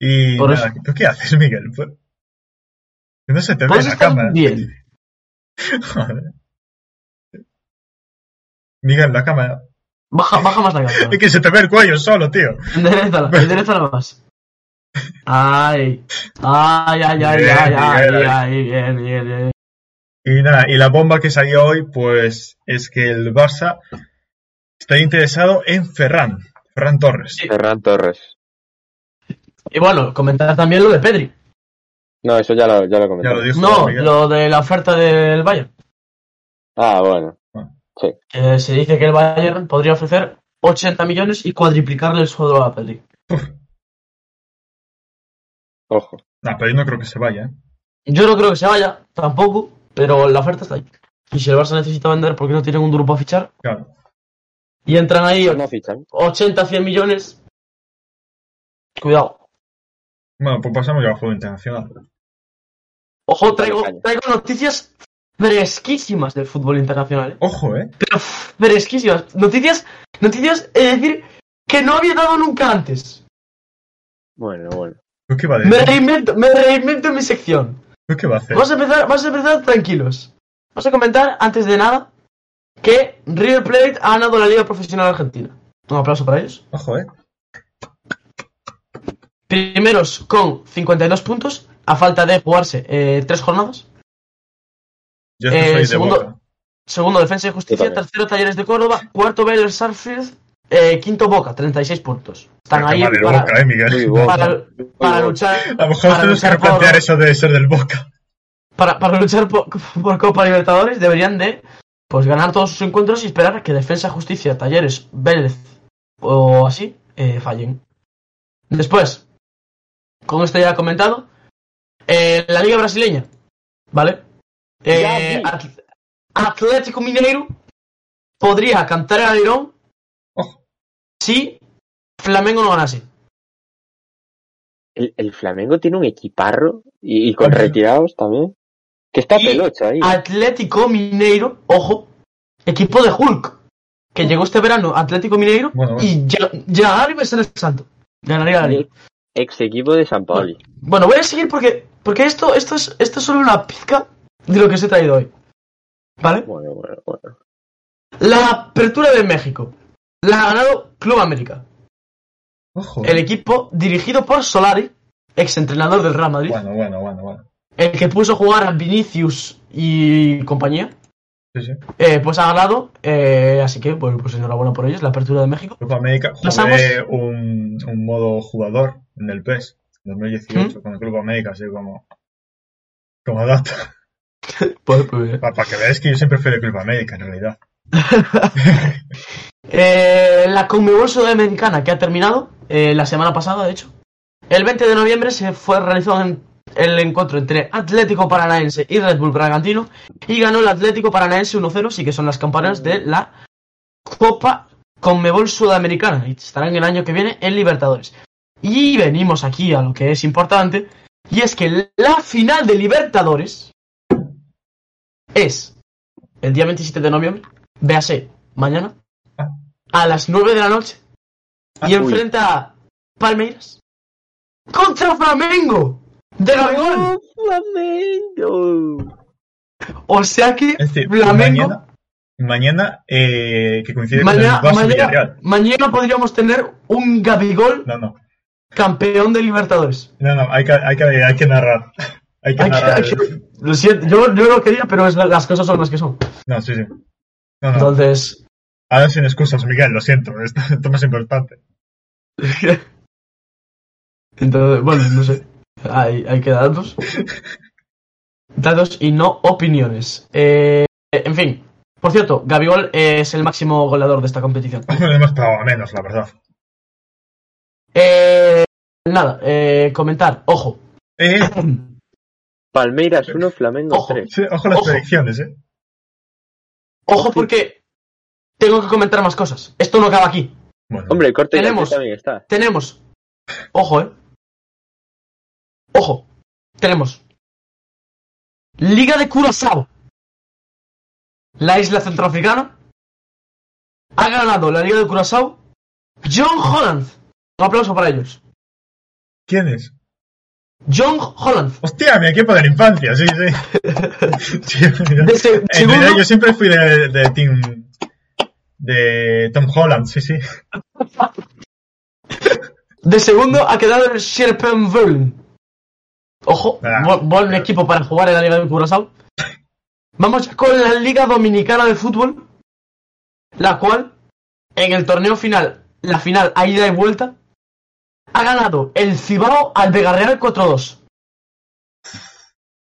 Y Por nada, ¿tú qué haces, Miguel? Pues- no se te ve en la cámara. bien. Joder. Miguel, la cámara. Baja, baja más la cámara. Es que se te ve el cuello solo, tío. Enderezala, enderezala más. Ay. Ay, ay, ay, Bien, ay, ay, Miguel, ay, bien, bien, bien. Y nada, y la bomba que salió hoy, pues es que el Barça está interesado en Ferran, Ferran Torres. Sí. Ferran Torres. Y bueno, comentar también lo de Pedri. No, eso ya lo, ya lo comenté. Ya lo dijo No, Miguel. lo de la oferta del Bayern. Ah, bueno. Que se dice que el Bayern podría ofrecer 80 millones y cuadriplicarle el sueldo a Pedri. Ojo. No, pero yo no creo que se vaya. ¿eh? Yo no creo que se vaya, tampoco, pero la oferta está ahí. Y si el Barça necesita vender porque no tienen un duro para fichar, Claro. y entran ahí No fichan. 80, 100 millones, cuidado. Bueno, pues pasamos ya al juego internacional. Ojo, traigo, Caña. traigo noticias fresquísimas del fútbol internacional. ¿eh? Ojo, ¿eh? Pero fresquísimas. Noticias, noticias, es decir, que no había dado nunca antes. Bueno, bueno. ¿Tú qué va a Me reinvento, me reinvento en mi sección. ¿Tú qué va a hacer? Vamos a empezar, vamos a empezar tranquilos. Vamos a comentar, antes de nada, que River Plate ha ganado la Liga Profesional Argentina. Un aplauso para ellos. Ojo, ¿eh? Primeros con 52 puntos, a falta de jugarse eh, tres jornadas. Yo es que Eh, soy de segundo- Boca. Segundo, Defensa y Justicia. Tercero, Talleres de Córdoba. Cuarto, Vélez Sarfield. Eh, quinto, Boca, 36 puntos. Están ahí para, Boca, ¿eh, para, luchar, A lo mejor tenemos que replantear eso de ser del Boca. para, para luchar por, por Copa Libertadores. Deberían de pues ganar todos sus encuentros y esperar a que Defensa, Justicia, Talleres, Vélez o así eh, fallen. Después, con esto ya comentado, eh, la Liga Brasileña, ¿vale? Eh, Atlético Mineiro podría cantar el alerón Ojo. Si Flamengo no ganase. El, el Flamengo tiene un equiparro y, y con retirados también. Que está Y pelocho ahí. Atlético Mineiro, ojo, equipo de Hulk, que llegó este verano Atlético Mineiro Bueno, bueno. y ya, ya en el santo. Ganaría la liga. Ex equipo de San Paoli. Bueno, voy a seguir porque, porque esto, esto, es, esto es solo una pizca de lo que os he traído hoy. ¿Vale? Bueno, bueno, bueno. La apertura de México la ha ganado Club América. Ojo. El equipo dirigido por Solari, ex entrenador del Real Madrid, Bueno, bueno, bueno, bueno. el que puso a jugar a Vinicius y compañía. Sí, sí. Eh, pues ha ganado, eh, así que bueno, pues enhorabuena por ellos, la apertura de México. Copa América Pasamos- jugué un, un modo jugador en el PES 2018 ¿Mm? con el Club América, así como, como dato. Pues, pues, Para, que veáis que yo siempre fui de Club América, en realidad. Eh, la Conmebol Sudamericana que ha terminado eh, la semana pasada, de hecho. El 20 de noviembre se fue realizado el encuentro entre Atlético Paranaense y Red Bull Bragantino y ganó el Atlético Paranaense 1-0, sí que son las campanas de la Copa Conmebol Sudamericana y estarán el año que viene en Libertadores. Y venimos aquí a lo que es importante, y es que la final de Libertadores es el día 27 de noviembre, véase, mañana, a las 9 de la noche, y Ah, uy. enfrenta a Palmeiras contra Flamengo de Gabigol. Flamengo! O sea que Flamengo mañana, mañana eh, que coincide Mañana, con el mañana, mañana podríamos tener un Gabigol No, no, campeón de Libertadores. no, no, hay que, hay que, hay que narrar. Hay que Hay narrar. que- lo siento, yo, yo lo quería, pero es las cosas son las que son. No, sí, sí. No, no. Entonces, Ahora sin excusas, Miguel, lo siento. Esto, esto es más importante. entonces bueno, no sé. Hay, hay que datos. Datos y no opiniones. Eh, en fin, por cierto, Gabigol es el máximo goleador de esta competición. Hombre, hemos esperado menos, la verdad. Eh, nada, eh, comentar, ojo. Eh, Palmeiras 1, Flamengo Ojo. 3. sí, ojo las Ojo. predicciones, eh. Ojo porque tengo que comentar más cosas. Esto no acaba aquí. Bueno, Hombre, corte y Tenemos- también está. tenemos. Ojo, eh. Ojo. Tenemos. Liga de Curazao. La isla centroafricana. Ha ganado la Liga de Curazao. John Holland. Un aplauso para ellos. ¿quién es? John Holland. Hostia, mi equipo de la infancia, sí, sí. Sí, mira. De se- En segundo, realidad, yo siempre fui de, de Team. De Tom Holland, sí, sí. de segundo ha quedado el Sherpenville. Ojo, Ah. bu- buen equipo para jugar en la Liga de Curazao. Vamos con la Liga Dominicana de Fútbol, la cual, en el torneo final, la final a ida y vuelta, ha ganado el Cibao al Vegarreal 4-2.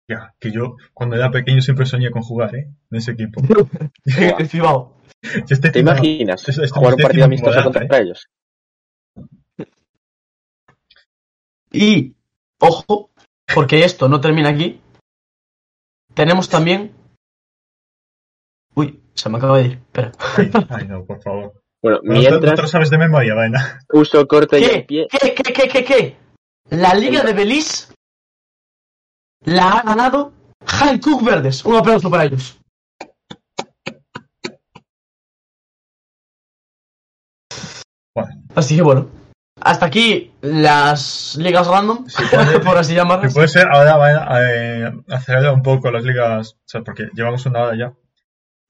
Ya, que yo cuando era pequeño siempre soñé con jugar, ¿eh? En ese equipo. el Cibao. Yo estoy ¿Te imaginas jugar un partido amistoso contra ellos? Y, ojo, porque esto no termina aquí, tenemos también... Uy, se me acaba de ir, espera. Ay, ay, no, por favor. Bueno, mientras sabes de memoria, vaina. uso corte y pie. ¿Qué, qué, qué, qué, qué? La Liga de Belice la ha ganado Cook Verdes. Un aplauso para ellos. Bueno, Así que bueno. Hasta aquí las ligas random, puede- por así llamarlas. puede ser ahora vaina, eh, acelerar un poco las ligas, o sea, porque llevamos una hora ya.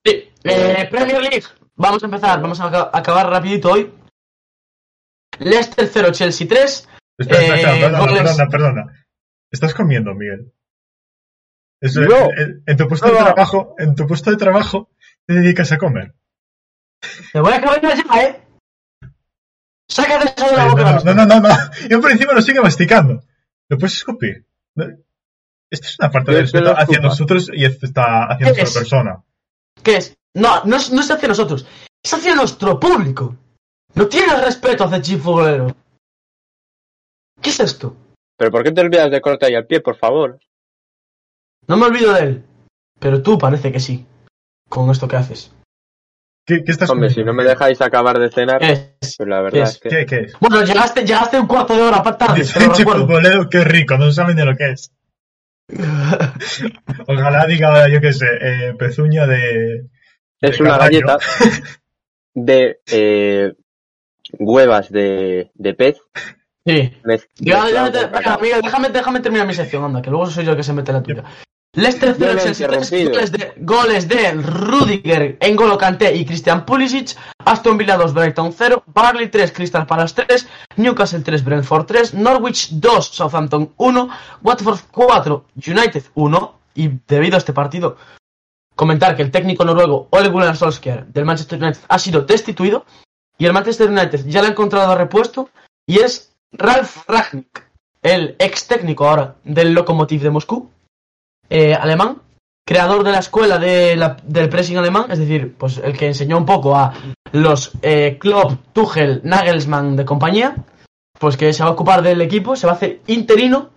Sí, eh, Premier League. Vamos a empezar, vamos a aca- acabar rapidito hoy. Leicester 0, Chelsea 3. Espera, espera, espera, Eh, perdona, goles. perdona, perdona. Estás comiendo, Miguel. Eso, No. en, en tu puesto de No. trabajo, en tu puesto de trabajo, te dedicas a comer. Te voy a acabar ya, ¿eh? Sácate eso de la boca. no, no, no, no, no. Yo por encima lo sigue masticando. ¿Lo puedes escupir? Esto es una parte Yo de respeto hacia nosotros y esto está hacia ¿Qué nuestra es? persona. ¿Qué es? No, no es, no es hacia nosotros. Es hacia nuestro público. No tienes respeto hacia Chief Futbolero. ¿Qué es esto? ¿Pero por qué te olvidas de corte y al pie, por favor? No me olvido de él. Pero tú parece que sí. Con esto que haces. ¿Qué, qué estás Hombre, si no me dejáis acabar de cenar, ¿Qué es? pues la verdad es? es que... ¿Qué, qué es? Bueno, llegaste, llegaste un cuarto de hora tarde, recuerdo. futbolero, qué rico, no saben de lo que es. Ojalá diga ahora, yo qué sé, eh, pezuña de... Es de una caballo. galleta de eh, huevas de, de pez. Sí. venga. Miguel, déjame, déjame terminar mi sección, anda, que luego soy yo el que se mete la tuya. Leicester Yo 0, lo he Chelsea 3, interrumpido. goles de, goles de Rudiger, N'Golo Kanté y Christian Pulisic, Aston Villa 2, Brighton 0, Barley 3, Crystal Palace 3, Newcastle 3, Brentford 3, Norwich 2, Southampton 1, Watford 4, United 1, y debido a este partido, comentar que el técnico noruego Ole Gunnar Solskjaer del Manchester United ha sido destituido, y el Manchester United ya le ha encontrado repuesto, y es Ralf Ragnick, el ex técnico ahora del Lokomotiv de Moscú, eh, alemán, creador de la escuela de la- del pressing alemán, es decir, pues el que enseñó un poco a los eh, Klopp, Tuchel, Nagelsmann de compañía, pues que se va a ocupar del equipo, se va a hacer interino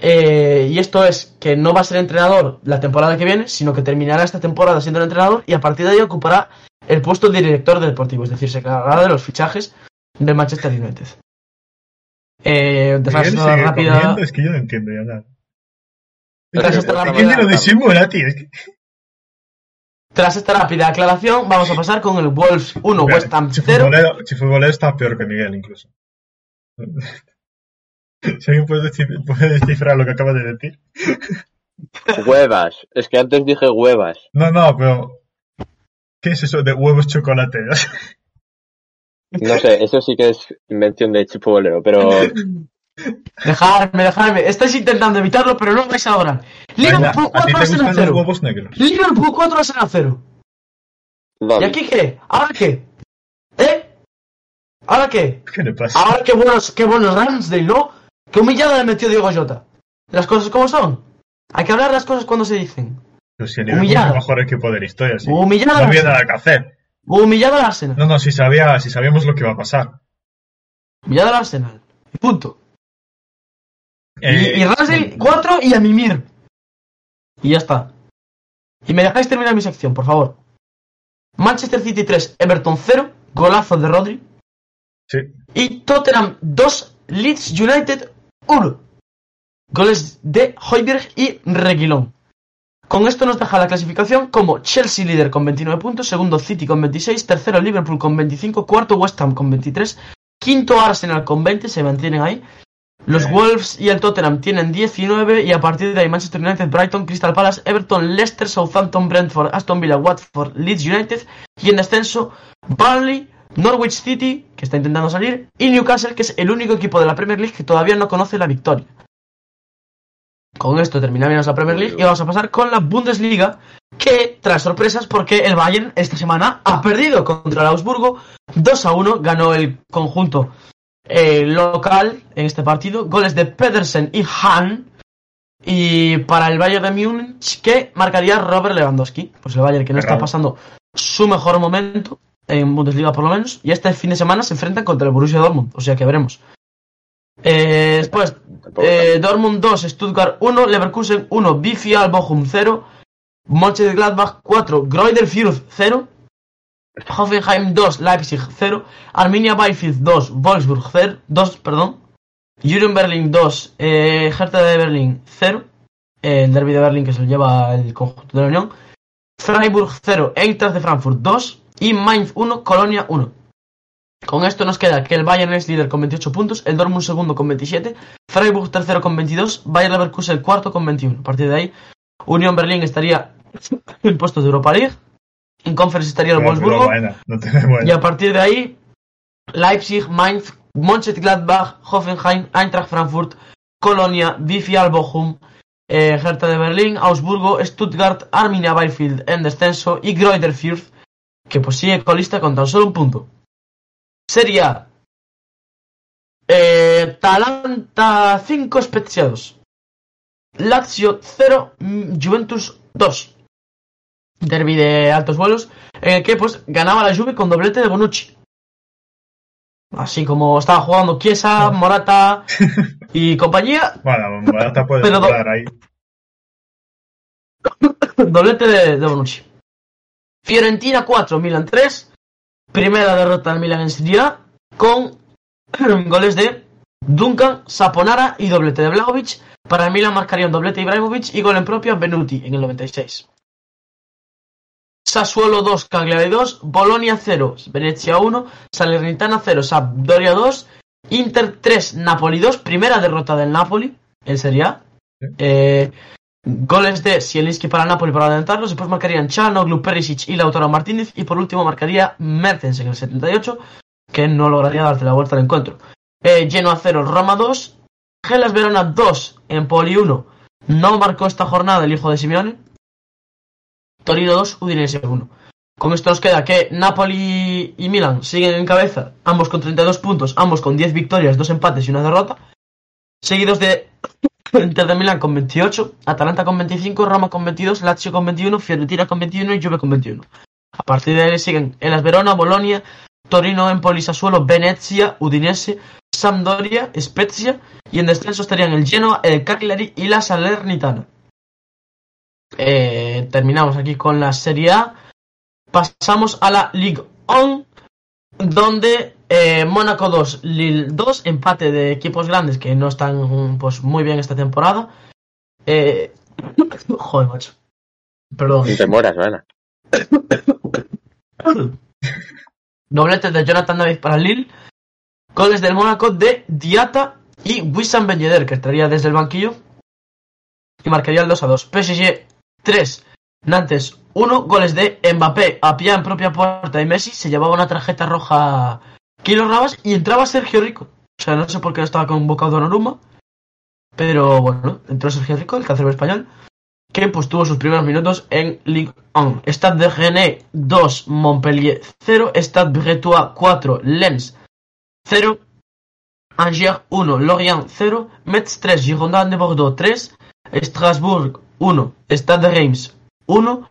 Eh, y esto es que no va a ser entrenador la temporada que viene, sino que terminará esta temporada siendo el entrenador y a partir de ahí ocupará el puesto de director deportivo, es decir, se encargará de los fichajes del Manchester United. Eh, rápida, Es que yo no entiendo ya nada. Tras esta rápida- ¿Quién te lo disimula, tío? Tras esta rápida aclaración, vamos a pasar con el Wolves 1, Mira, West Ham si 0. futbolero, si futbolero está peor que Miguel, incluso. Si alguien puede, descif- puede descifrar lo que acabas de decir. Huevas. Es que antes dije huevas. No, no, pero. ¿Qué es eso de huevos chocolate? No sé, eso sí que es invención de Chipo Bolero, pero Dejadme, dejadme. Estáis intentando evitarlo, pero no lo vais a lograr. Liverpool ¿A ti 4 te Arsenal gustan los 0. huevos negros? Liverpool 4 Arsenal 0. ¿Y ¿dónde? aquí qué? ¿Ahora qué? ¿Eh? ¿Ahora qué? ¿Qué le pasa? Ahora qué buenos, qué buenos Ramsdale, ¿no? Qué humillada le metió Diego Jota. Las cosas como son. Hay que hablar las cosas cuando se dicen. Pues si el Liverpool es humillado. el mejor equipo de la historia, sí. Humillada No había Arsenal. nada que hacer. Humillada al Arsenal. No, no, si, sabía, si sabíamos lo que iba a pasar. Humillada al Arsenal. Y punto. Eh, y y Ramsdale 4 y a mimir. Y ya está. Y me dejáis terminar mi sección, por favor. Manchester City 3, Everton 0. Golazo de Rodri. Sí. Y Tottenham 2, Leeds United 1. Goles de Hoiberg y Reguilón. Con esto nos deja la clasificación como Chelsea líder con 29 puntos, segundo City con 26, tercero Liverpool con 25, cuarto West Ham con 23, quinto Arsenal con 20, se mantienen ahí. Los. Wolves y el Tottenham tienen 19 y a partir de ahí Manchester United, Brighton, Crystal Palace, Everton, Leicester, Southampton, Brentford, Aston Villa, Watford, Leeds United y en descenso Burnley, Norwich City, que está intentando salir, y Newcastle, que es el único equipo de la Premier League que todavía no conoce la victoria. Con esto terminamos la Premier League y vamos a pasar con la Bundesliga, que trae sorpresas porque el Bayern esta semana ha perdido contra el Augsburgo 2 a 1, ganó el conjunto eh, local en este partido, goles de Pedersen y Hahn, y para el Bayern de Múnich que marcaría Robert Lewandowski, pues el Bayern que no está pasando su mejor momento en Bundesliga por lo menos, y este fin de semana se enfrentan contra el Borussia Dortmund, o sea que veremos. Eh, después, eh, Dortmund 2, Stuttgart 1, Leverkusen 1, Bifial Bochum 0, Mönchengladbach 4, Greuther Fürth 0, Hoffenheim 2, Leipzig 0, Arminia Bielefeld 2, Wolfsburg 0, 2, perdón, Union Berlin 2, eh, Hertha de Berlín 0, eh, el derby de Berlín que se lo lleva el conjunto de la Unión, Freiburg 0, Eintracht de Frankfurt 2 y Mainz 1, Colonia 1. Con esto nos queda que el Bayern es líder con 28 puntos, el Dortmund segundo con 27, Freiburg tercero con 22, Bayern Leverkusen cuarto con 21. A partir de ahí, Unión Berlín estaría en puestos de Europa League, en Conference estaría el Wolfsburgo, buena, no te buena. y a partir de ahí, Leipzig, Mainz, Mönchengladbach, Hoffenheim, Eintracht Frankfurt, Colonia, VfL Bochum, eh, Hertha de Berlín, Augsburgo, Stuttgart, Arminia Bielefeld en descenso y Greuther Fürth, que pues sigue colista con tan solo un punto. Sería eh, Talanta 5 Speziados, Lazio 0, mm, Juventus 2. Derby de altos vuelos, en el que pues ganaba la Juve con doblete de Bonucci. Así como estaba jugando Chiesa, Morata y compañía, Bueno, Morata puede Pero ahí. doblete de, de Bonucci. Fiorentina 4, Milan 3. Primera derrota del Milan en Serie A con goles de Duncan, Saponara y doblete de Blagovic. Para el Milan marcaría un doblete Ibrahimovic y gol en propio Benuti en el 96. Sassuolo 2, Cagliari 2, Bolonia 0, Venezia 1, Salernitana 0, Sampdoria 2, Inter 3, Napoli 2, primera derrota del Napoli en Serie A. Eh, goles de Zielinski para Napoli para adelantarlos, después marcarían Chano, Perisic y Lautaro Martínez y por último marcaría Mertens en el 78, que no lograría darte la vuelta al encuentro. Eh, Genoa 0, Roma 2, Gelas Verona 2, Empoli 1, no marcó esta jornada el hijo de Simeone, Torino 2, Udinese 1. Con esto nos queda que Napoli y Milan siguen en cabeza, ambos con 32 puntos, ambos con 10 victorias, 2 empates y una derrota. Seguidos de Inter de Milán con 28, Atalanta con 25, Roma con 22, Lazio con 21, Fiorentina con 21 y Juve con 21. A partir de ahí siguen Elas Verona, Bolonia, Torino, Empoli, Sassuolo, Venezia, Udinese, Sampdoria, Spezia y en descenso estarían el Genoa, el Cagliari y la Salernitana. Eh, terminamos aquí con la Serie A. Pasamos a la Ligue 1, donde eh, Mónaco 2, Lille 2, empate de equipos grandes que no están pues muy bien esta temporada. Eh, joder, macho. Perdón. No te mueras, Ana. Doblete de Jonathan David para Lille. Goles del Mónaco de Diata y Wissam Ben Yedder, que estaría desde el banquillo. Y marcaría el 2 a 2. PSG 3. Nantes 1. Goles de Mbappé a pie en propia puerta y Messi se llevaba una tarjeta roja Kilo Rabas y entraba Sergio Rico. O sea, no sé por qué estaba convocado Donnarumma. Pero bueno, entró Sergio Rico, el cancerbero español que pues tuvo sus primeros minutos en Ligue 1. Stade de René 2, Montpellier 0, Stade Bretois 4, Lens 0, Angers 1, Lorient 0, Metz 3, Girondin de Bordeaux 3, Strasbourg 1, Stade de Reims 1,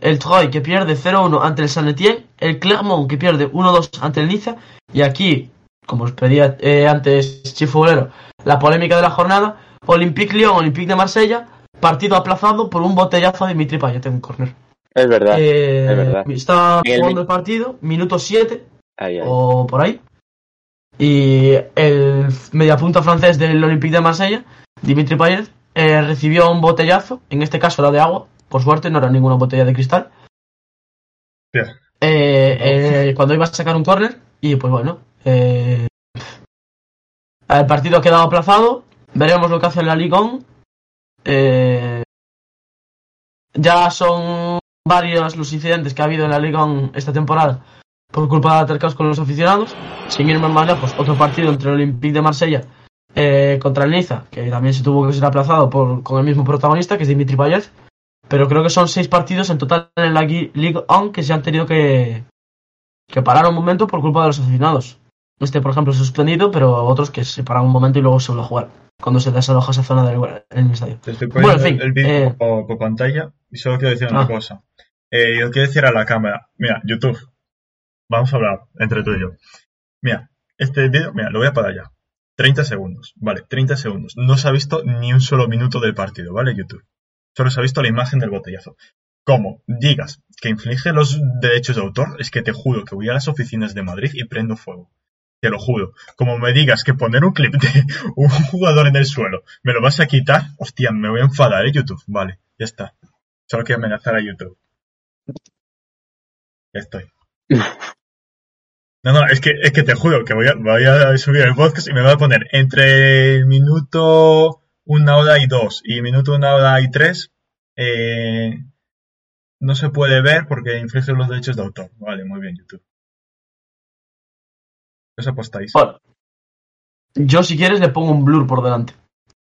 el Troyes que pierde 0-1 ante el Saint Etienne, el Clermont que pierde 1-2 ante el Niza, y aquí, como os pedía eh, antes Chifuglero, la polémica de la jornada, Olympique Lyon, Olympique de Marsella, partido aplazado por un botellazo de Dimitri Payet en un corner. Es verdad. Eh, es verdad. Está jugando el partido, minuto 7 Ahí, ahí. o por ahí. Y el mediapunta francés del Olympique de Marsella, Dimitri Payet, eh, recibió un botellazo, en este caso era de agua, por suerte no era ninguna botella de cristal, eh, eh, cuando iba a sacar un córner y pues bueno, eh, el partido ha quedado aplazado, veremos lo que hace la Liga 1. Eh, ya son varios los incidentes que ha habido en la Liga 1 esta temporada por culpa de altercados con los aficionados. Sin irme más lejos, otro partido entre el Olympique de Marsella eh, contra el Niza, que también se tuvo que ser aplazado por, con el mismo protagonista, que es Dimitri Payet. Pero creo que son seis partidos en total en la Ligue 1 que se han tenido que, que parar un momento por culpa de los aficionados. Este, por ejemplo, es suspendido, pero otros que se paran un momento y luego se vuelve a jugar. Cuando se desaloja esa zona del estadio. Te estoy Bueno, en fin, el, el vídeo eh. por, por pantalla y solo quiero decir una Ah. cosa. Eh, yo quiero decir a la cámara, mira, YouTube, vamos a hablar entre tú y yo. Mira, este vídeo, mira, lo voy a parar ya. 30 segundos, vale, 30 segundos. No se ha visto ni un solo minuto del partido, ¿vale? YouTube. Solo se ha visto la imagen del botellazo. Como digas que inflige los derechos de autor, es que te juro que voy a las oficinas de Madrid y prendo fuego. Te lo juro. Como me digas que poner un clip de un jugador en el suelo me lo vas a quitar, hostia, me voy a enfadar, ¿eh, YouTube? Vale, ya está. Solo quiero amenazar a YouTube. Estoy. No, no, es que, es que te juro que voy a, voy a subir el podcast y me voy a poner entre el minuto una hora y dos y minuto una hora y tres. eh, no se puede ver porque inflige los derechos de autor. Vale, muy bien, YouTube. ¿Qué os apostáis? Bueno, yo si quieres le pongo un blur por delante.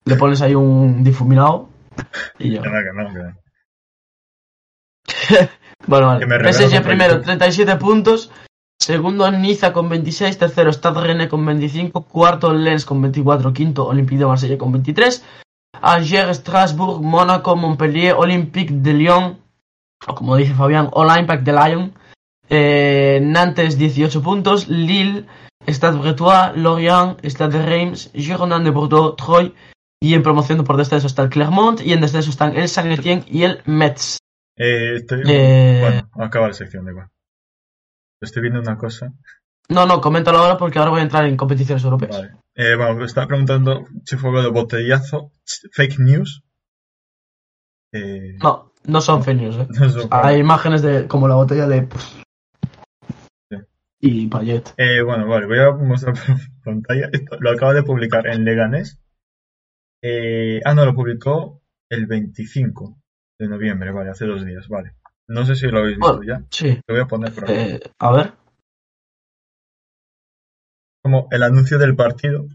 Le pones ahí un difuminado y ya. Que no, no. Bueno, vale. PSG primero, proyecto. 37 puntos. Segundo, Niza con 26. Tercero, Stade Rennes con 25. Cuarto, Lens con 24. Quinto, Olympique de Marsella con 23. Angers, Strasbourg, Mónaco, Montpellier, Olympique de Lyon. O como dice Fabián, Olympique de Lyon. Eh, Nantes, 18 puntos. Lille, Stade Bretois, Lorient, Stade de Reims, Girondin de Bordeaux, Troyes. Y en promoción por descenso está el Clermont. Y en descenso están el Saint Etienne y el Metz. Eh, estoy... Eh, Bueno, acaba la sección, da igual. Estoy viendo una cosa. No, no, coméntalo ahora porque ahora voy a entrar en competiciones europeas. Vale. Eh, bueno, me estaba preguntando si fue algo de botellazo, fake news. Eh, No, no son fake news, ¿eh? no. Hay imágenes de como la botella de... Sí. Y Payet. Eh, bueno, vale, voy a mostrar por pantalla. Esto lo acaba de publicar en Leganés. Eh, ah, no, lo publicó el 25 de noviembre, vale, hace dos días, vale. No sé si lo habéis visto Bueno. ya. Sí. Lo voy a poner por aquí. Eh, a ver. Como el anuncio del partido.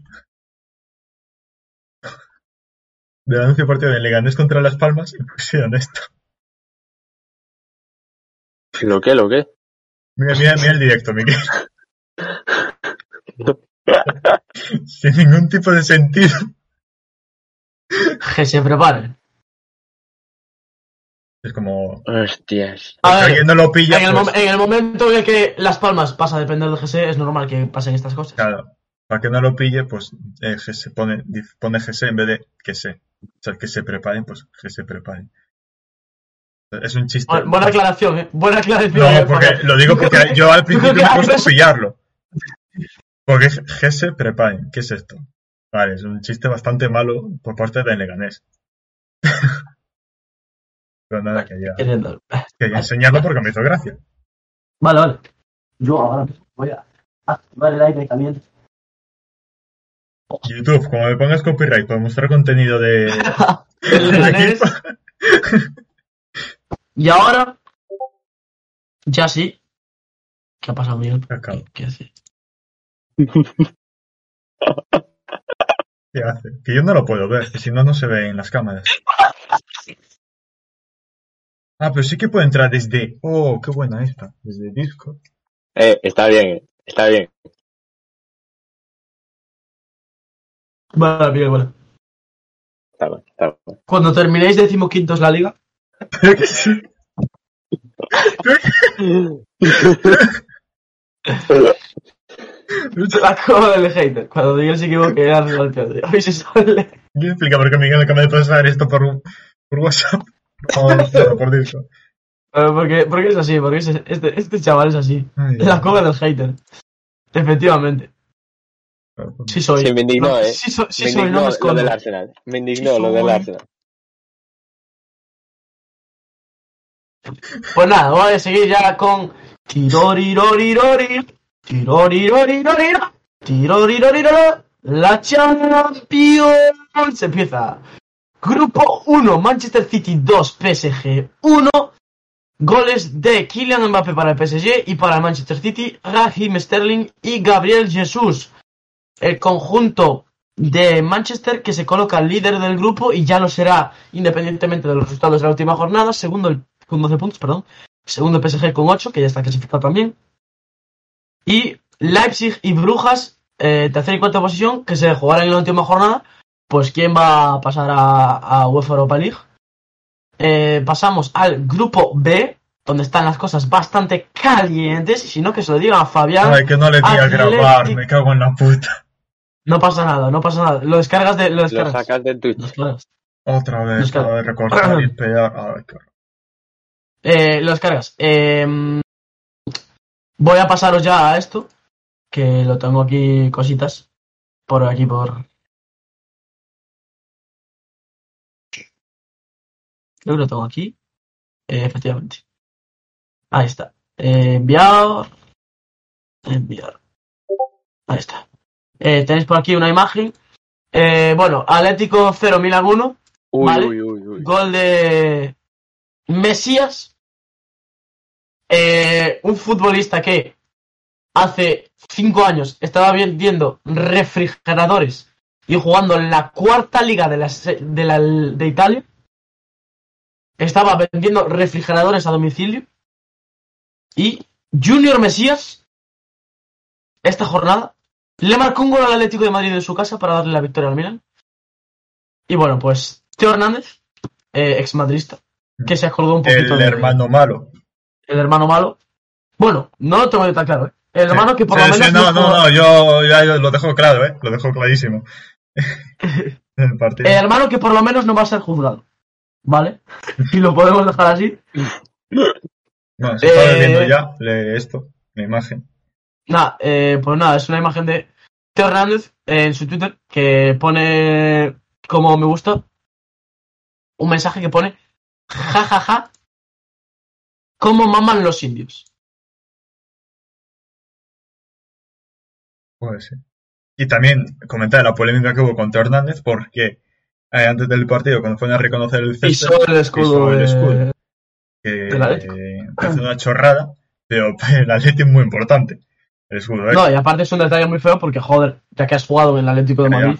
Del anuncio del partido de Leganés contra Las Palmas y pusieron esto. ¿Lo qué? ¿Lo qué? Mira, mira, mira el directo, Miguel. Sin ningún tipo de sentido. Que se preparen. Es como. Hostias. A ver, alguien no lo pilla, en el, pues, en el momento en el que Las Palmas pasa a depender del GC, es normal que pasen estas cosas. claro. Para que no lo pille, pues eh, pone, GS en vez de que se. O sea, que se preparen, pues que se preparen. Es un chiste. Bu- Buena aclaración, ¿eh? Buena aclaración. eh, No, porque para- lo digo porque yo al principio me que he puesto a haces- pillarlo. Porque GS preparen. ¿Qué es esto? Vale, es un chiste bastante malo por parte de Leganés. Pero nada, quería, Entiendo. quería enseñarlo porque me hizo gracia. Vale, vale. Yo ahora voy a activar el aire caliente. YouTube, como me pongas copyright por mostrar contenido de, Y ahora, ya sí. ¿Qué ha pasado, Miguel? ¿Qué, qué hace? ¿qué hace? Que yo no lo puedo ver, que si no, no se ve en las cámaras. Ah, pero sí que puedo entrar desde. Oh, qué buena esta. Desde Discord. Eh, está bien, está bien. Vale, Miguel, vale. Está bien, está bien. Cuando terminéis decimoquintos la liga, Creo que sí. la coba del hater. Cuando Miguel se equivoque, era el peor. Hoy se sale. ¿Quién explica por qué Miguel acaba de pasar esto por, por WhatsApp? No, por. Eh, Porque, porque es así, porque es- este, este chaval es así. Ay, La coba del hater. Efectivamente. Sí soy. Sí, me indignó, No, eh. Sí, soy, sí me soy, no me lo del Arsenal. Me indignó Sí lo del. Arsenal. Pues nada, voy a seguir ya con Tirorirorirori, Tirorirorirori, Tirorirorirori, la Champions empieza. Grupo 1, Manchester City 2, PSG 1. Goles de Kylian Mbappé para el PSG y para el Manchester City, Raheem Sterling y Gabriel Jesus. El conjunto de Manchester que se coloca líder del grupo y ya lo será independientemente de los resultados de la última jornada, segundo con 12 puntos, perdón, segundo PSG con 8, que ya está clasificado también, y Leipzig y Brujas, eh, tercera y cuarta posición, que se jugarán en la última jornada, pues quién va a pasar a, a UEFA Europa League. Eh, pasamos al grupo B, donde están las cosas bastante calientes, y si no que se lo diga a Fabián, Ay, que no le di a grabar, me cago en la puta. no pasa nada, no pasa nada, lo descargas de... Lo Lo descargas. sacas de Lo Twitch. descargas. Otra vez, para recortar y pegar. Ay, qué. Eh, lo descargas. Eh, voy a pasaros ya a esto, que lo tengo aquí cositas por aquí por. Creo que lo tengo aquí. Eh, efectivamente. Ahí está. Eh, enviar. Enviar. Ahí está. Eh, tenéis por aquí una imagen. Eh, bueno, Atlético 0 Milan 1. Uy, Vale. uy, uy, uy. Gol de Mesías. Un futbolista que hace cinco años estaba vendiendo refrigeradores y jugando en la cuarta liga de, la, se- de, la- de Italia. Estaba vendiendo refrigeradores a domicilio. Y Junior Mesías, esta jornada, le marcó un gol al Atlético de Madrid en su casa para darle la victoria al Milan. Y bueno, pues Teo Hernández, eh, ex madrista, que se colgó un poquito El de- hermano malo. el hermano malo. Bueno, no lo tengo yo tan claro, ¿eh? El hermano Sí. que por Sí, lo sí, menos. no, no, no, yo ya lo dejo claro, ¿eh? Lo dejo clarísimo. El hermano que por lo menos no va a ser juzgado. ¿Vale? Y lo podemos dejar así. Bueno, se está Eh, viendo ya lee esto, la imagen. Nada, eh, pues nada, es una imagen de Teo Hernández en su Twitter que pone como me gusta un mensaje que pone ja ja ja cómo maman los indios. Puede ser. Y también comentar la polémica que hubo con Teo Hernández porque eh, antes del partido, cuando fueron a reconocer el césped, Pisó el escudo, pisó el de- escudo. que eh, parece una chorrada, pero el Atlético es muy importante. El escudo, ¿eh? No, y aparte es un detalle muy feo porque, joder, ya que has jugado en el Atlético de. Madrid.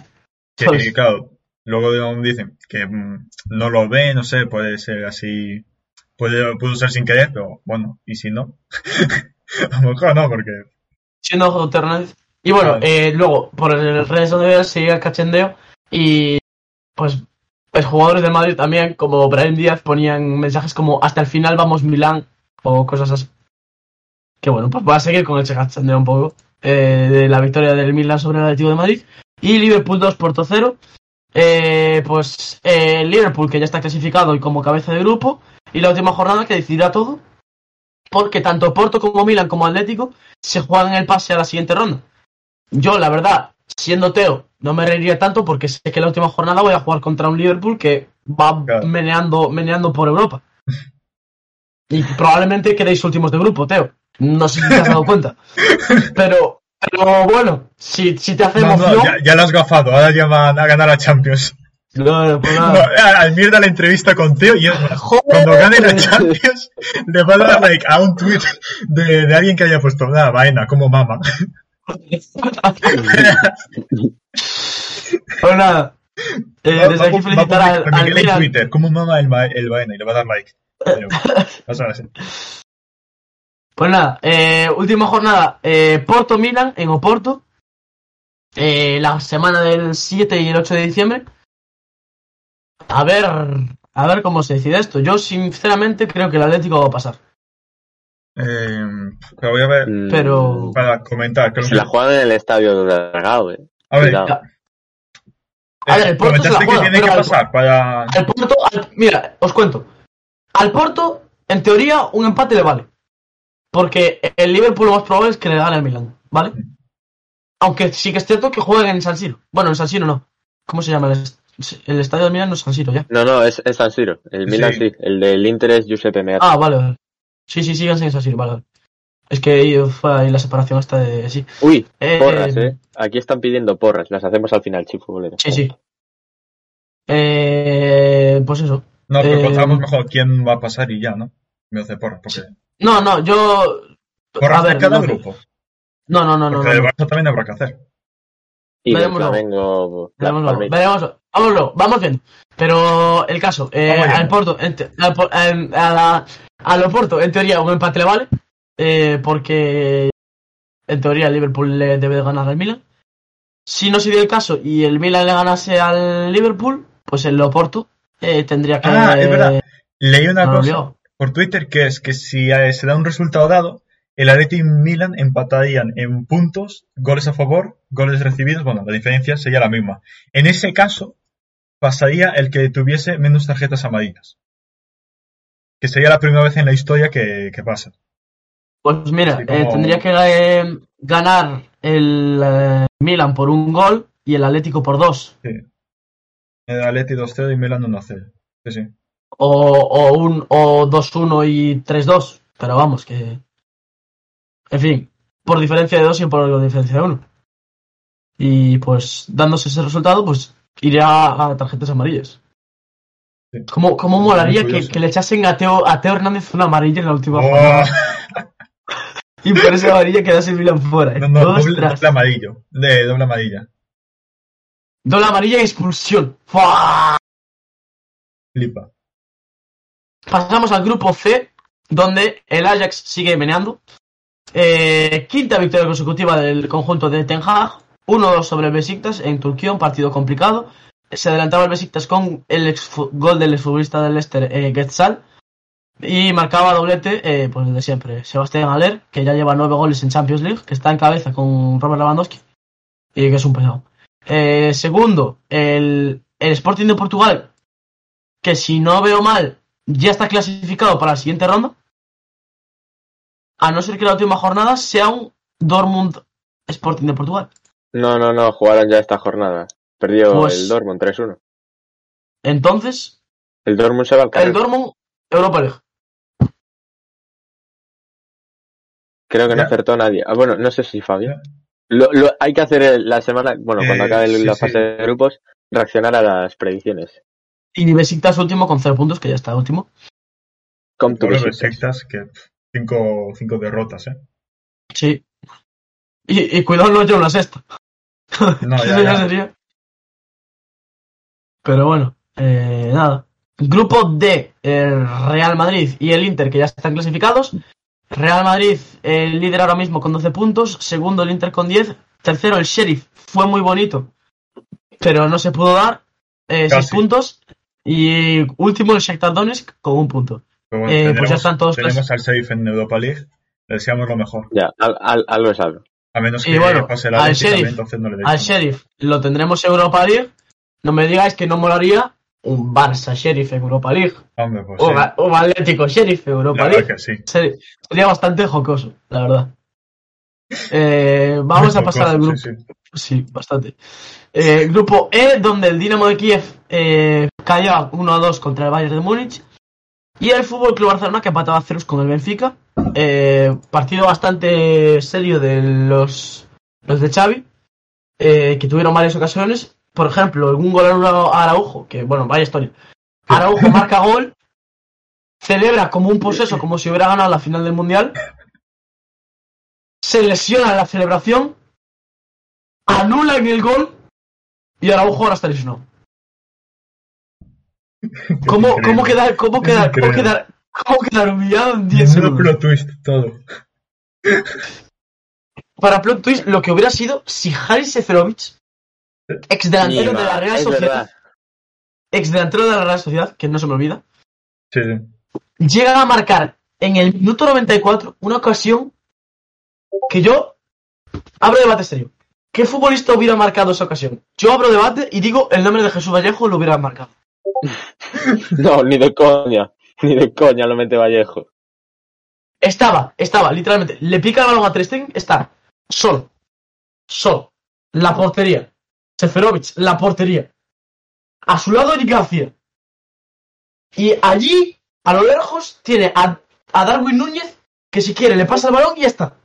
Que, ¿sabes? claro, luego de- dicen que mm, no lo ve, no sé, puede ser así, puede, pudo ser sin querer, pero bueno, y si no, a lo mejor no, porque siendo Teo Hernández. Y bueno, Vale. eh, luego, por el redes sociales sigue el cachendeo y pues, pues jugadores del Madrid también, como Brian Díaz, ponían mensajes como hasta el final vamos Milán o cosas así. Que bueno, pues voy a seguir con ese cachendeo un poco. eh, de la victoria del Milan sobre el Atlético de Madrid. Y Liverpool 2, Porto 0. Eh, pues eh, Liverpool que ya está clasificado y como cabeza de grupo. Y la última jornada que decidirá todo. Porque tanto Porto como Milan como Atlético se juegan el pase a la siguiente ronda. Yo, la verdad, siendo Teo, no me reiría tanto porque sé que la última jornada voy a jugar contra un Liverpool que va Claro. meneando, meneando por Europa. Y probablemente quedéis últimos de grupo, Teo. No sé si te has dado cuenta. Pero, pero bueno, si, si te hace No, no, emoción. ya, ya lo has gafado, ahora ya van a ganar a Champions. No, no, pues nada. al mierda la entrevista con Teo y es- Joder. cuando gane la Champions le va a dar like a un tweet de, de alguien que haya puesto nada, vaina, como mama. Pues nada. Eh, Va- desde va- aquí felicitar va- al, va- al Miguel en Milan. Twitter, como mama el, el vaina y le va a dar like. Pero, vas a ver así. Pues nada, eh, última jornada, eh, Porto Milan en Oporto, eh, la semana del 7 y el 8 de diciembre. A ver, a ver cómo se decide esto. Yo sinceramente creo que el Atlético va a pasar. Eh, pero voy a ver Pero- para comentar. creo Se que- la juegan en el estadio de Dragao, eh. a ver, Cuidado. A ver, el Porto se la comentaste que juega, tiene pero que al- pasar para... Al Porto, al- mira, os cuento. Al Porto, en teoría, un empate le vale. Porque el Liverpool lo más probable es que le gane al Milan, ¿vale? Aunque sí que es cierto que jueguen en San Siro. Bueno, en San Siro no. ¿Cómo se llama? El, est- el estadio del Milan no es San Siro ya. No, no, es, es San Siro. El Milan Sí. sí. El del Inter es Giuseppe Meazza. Ah, vale, vale. Sí, sí, síganse en San Siro, vale, vale. Es que ahí fue ahí la separación esta de... Sí, Uy, Eh, porras, eh. Aquí están pidiendo porras. Las hacemos al final, chico futbolero. sí, sí. Eh, pues eso. No, pero Eh, contamos mejor quién va a pasar y ya, ¿no? Me hace porra, porque... No, no, yo... Porras a ver, de cada no, grupo. no, no, no, no. Porque no, el no. Barça también habrá que hacer. Y Veremos luego. Flamengo. Veremos vámonos, vamos bien. Pero el caso, eh, al Porto, en te- al, Por- a la- al Oporto, en teoría, un empate le vale, eh, porque en teoría el Liverpool le debe de ganar al Milan. Si no se dio el caso y el Milan le ganase al Liverpool, pues el Oporto eh, tendría que. Ah, es verdad. Leí una cosa por Twitter que es que si eh, se da un resultado dado, el Atleti y Milan empatarían en puntos, goles a favor, goles recibidos, bueno, la diferencia sería la misma. En ese caso, pasaría el que tuviese menos tarjetas amarillas. Que sería la primera vez en la historia que, que pasa. Pues mira, eh, tendría que eh, ganar el eh, Milan por un gol y el Atlético por dos. Sí. El Atleti 2-0 y Milan 1-0. Sí, sí. o, o un o 2-1 y 3-2, pero vamos, que en fin, por diferencia de 2 y por diferencia de 1. Y pues dándose ese resultado, pues iría a tarjetas amarillas. Sí. ¿Cómo, cómo molaría que le echasen a Teo, a Teo Hernández una amarilla en la última Oh, jornada? Y por esa amarilla quedase el Milan fuera. no, no, doble, amarillo. De doble amarilla. Doble amarilla y expulsión. ¡Fua! Flipa. Pasamos al grupo C, donde el Ajax sigue meneando. Eh, quinta victoria consecutiva del conjunto de Ten Hag. 1-2 sobre el Besiktas en Turquía, un partido complicado. Se adelantaba el Besiktas con el gol del exfutbolista del Leicester, eh, Getzal. Y marcaba doblete, eh, pues de siempre. Sebastián Aller, que ya lleva nueve goles en Champions League, que está en cabeza con Robert Lewandowski. Y que es un pesado. Eh, segundo, el, el Sporting de Portugal, que si no veo mal, ya está clasificado para la siguiente ronda. A no ser que la última jornada sea un Dortmund Sporting de Portugal. No, no, no. Jugaron ya esta jornada. Perdió Pues- el Dortmund 3-1. Entonces, El Dortmund se va al el carril. Dortmund, Europa League. Creo que no acertó nadie. Ah, bueno, no sé si Fabio. Lo, lo- hay que hacer la semana, bueno, cuando Eh, acabe sí, la sí. fase de grupos, reaccionar a las predicciones. Y Besiktas último con cero puntos, que ya está último. To Pobre Besiktas. Que cinco, cinco derrotas, ¿eh? Sí. Y, y cuidado no lleva una sexta. No, ya ya. sería. Pero bueno, eh, nada. Grupo D, el Real Madrid y el Inter, que ya están clasificados. Real Madrid, el líder ahora mismo con 12 puntos. Segundo, el Inter con 10. Tercero, el Sheriff. Fue muy bonito, pero no se pudo dar. 6 Casi. puntos. Y último, el Shakhtar Donetsk con un punto. Bueno, Eh, pues ya tenemos- están todos Tenemos al Safe en Europa League. Le deseamos lo mejor. Ya, al- al- algo es algo. A menos Y que bueno, pase la al Sheriff, entonces no le Al. Sheriff lo tendremos en Europa League. No me digáis que no molaría un Barça Sheriff en Europa League. Hombre, pues O sí. va- un Atlético Sheriff en Europa La League. que sí. Sería, bastante jocoso, la verdad. Eh, vamos a pasar al grupo. sí, bastante. Eh, grupo E, donde el Dinamo de Kiev eh, cayó 1 a 2 contra el Bayern de Múnich. Y el Fútbol Club Barcelona que empataba a ceros con el Benfica. Eh, partido bastante serio de los, los de Xavi, que tuvieron varias ocasiones. Por ejemplo, un gol a Araujo, que bueno, vaya historia. Araujo marca gol, celebra como un poseso, como si hubiera ganado la final del Mundial. Se lesiona en la celebración, anulan el gol y Araujo ahora está lesionado. ¿Cómo, cómo quedar, cómo quedar, cómo quedar, cómo quedar humillado en 10 Menudo segundos? plot twist todo. Para plot twist, lo que hubiera sido si Haris Seferovic, ex delantero de la Real Sociedad, ex delantero de la Real Sociedad, que no se me olvida, Sí, sí. llega a marcar en el minuto 94 una ocasión que yo abro debate serio. ¿Qué futbolista hubiera marcado esa ocasión? Yo abro debate y digo el nombre de Jesús Vallejo lo hubiera marcado. No, ni de coña. Ni de coña lo mete Vallejo. Estaba, estaba, literalmente. Le pica el balón a Stegen, está solo. Solo. La portería. Seferovic, la portería. A su lado Eric García. Y allí, a lo lejos, tiene a, Darwin Núñez, que si quiere le pasa el balón y ya está.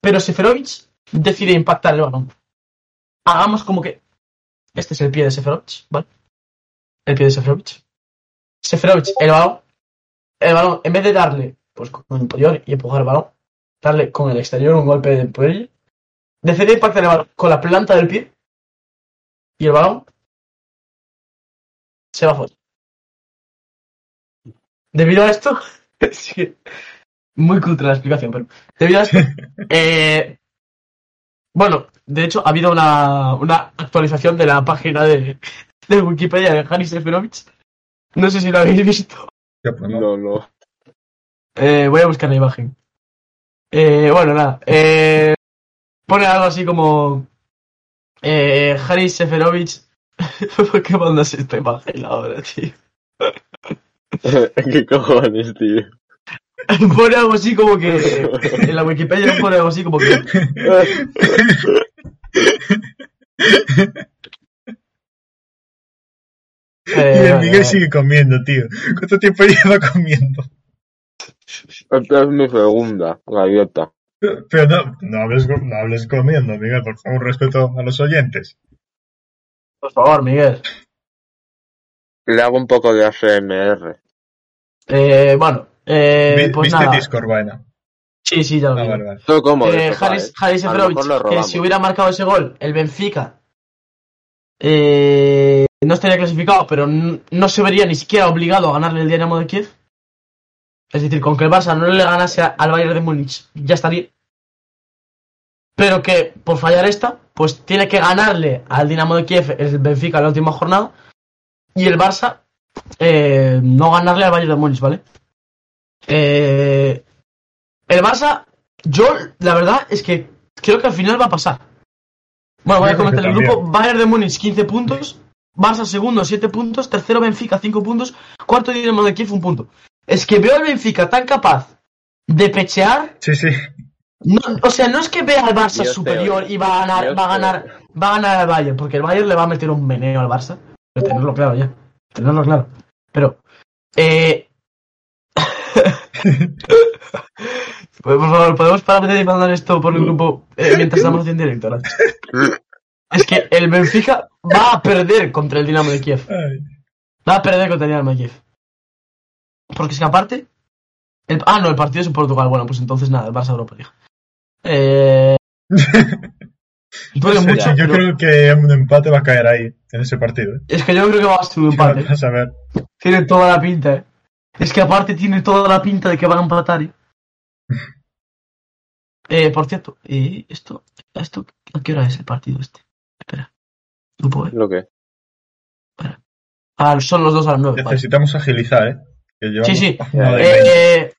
Pero Seferovic decide impactar el balón. Hagamos como que. Este es el pie de Seferovic, ¿vale? El pie de Seferovic. Seferovic, el balón. El balón, en vez de darle pues con el interior y empujar el balón, darle con el exterior un golpe de empuelle, decide impactar el balón con la planta del pie y el balón se va fuera. Debido a esto, sí, muy culta la explicación, pero debido a esto, eh, bueno, de hecho ha habido una, una actualización de la página de, de Wikipedia de Haris Seferovic. No sé si lo habéis visto. Ya, pues no. No, no. Eh, voy a buscar la imagen. Eh, bueno, nada. Eh, pone algo así como. Eh, Haris Seferovic. ¿Por qué mandas esta imagen ahora, tío? ¿Qué cojones, tío? Pone algo así como que. En la Wikipedia pone algo así como que. y eh, el vale, Miguel sigue comiendo, tío. ¿Cuánto tiempo lleva comiendo? Esta es mi segunda galleta. Pero no, no hables, no hables comiendo, Miguel, por favor, respeto a los oyentes. Por favor, Miguel. Le hago un poco de ASMR. Eh, bueno, eh, pues ¿Viste nada. Discord, vaina? Sí, sí, ya lo Ah, vi. vale, vale. Cómodo. Eh, Haris. Haris lo que si hubiera marcado ese gol, el Benfica eh, no estaría clasificado, pero no se vería ni siquiera obligado a ganarle el Dinamo de Kiev. Es decir, con que el Barça no le ganase al Bayern de Múnich, ya estaría. Pero que por fallar esta, pues tiene que ganarle al Dinamo de Kiev el Benfica en la última jornada y el Barça eh, no ganarle al Bayern de Múnich, ¿vale? Eh, el Barça, yo la verdad es que creo que al final va a pasar. Bueno, voy a comentar el grupo. Bayern de Múnich 15 puntos, Barça segundo 7 puntos, tercero Benfica 5 puntos, cuarto Dinamo de Kiev un punto. Es que veo al Benfica tan capaz de pechear Sí, sí. no, o sea, no es que vea al Barça Dios superior y va a ganar, Dios va a ganar, va a ganar al Bayern, porque el Bayern le va a meter un meneo al Barça. Pero tenerlo claro ya. Tenerlo claro. Pero, eh. Pues, por favor, podemos parar de mandar esto por el grupo eh, mientras estamos haciendo directo. Es que el Benfica va a perder contra el Dinamo de Kiev. Va a perder contra el Dinamo de Kiev. Porque es que aparte. el- ah, no, el partido es en Portugal. Bueno, pues entonces nada, el Barça Europa League. Eh. duele No sé, mucho. yo pero creo que un empate va a caer ahí, en ese partido. ¿eh? Es que yo creo que va a ser un empate. Vas a ver. Tiene toda la pinta, eh. Es que aparte tiene toda la pinta de que van a empatar. eh. Eh, por cierto, eh, esto, esto, ¿a qué hora es el partido este? Espera. Grupo E. ¿Lo que? Ah, son los dos a las nueve. vale. Necesitamos agilizar, ¿eh? Que Sí, sí. media. Eh,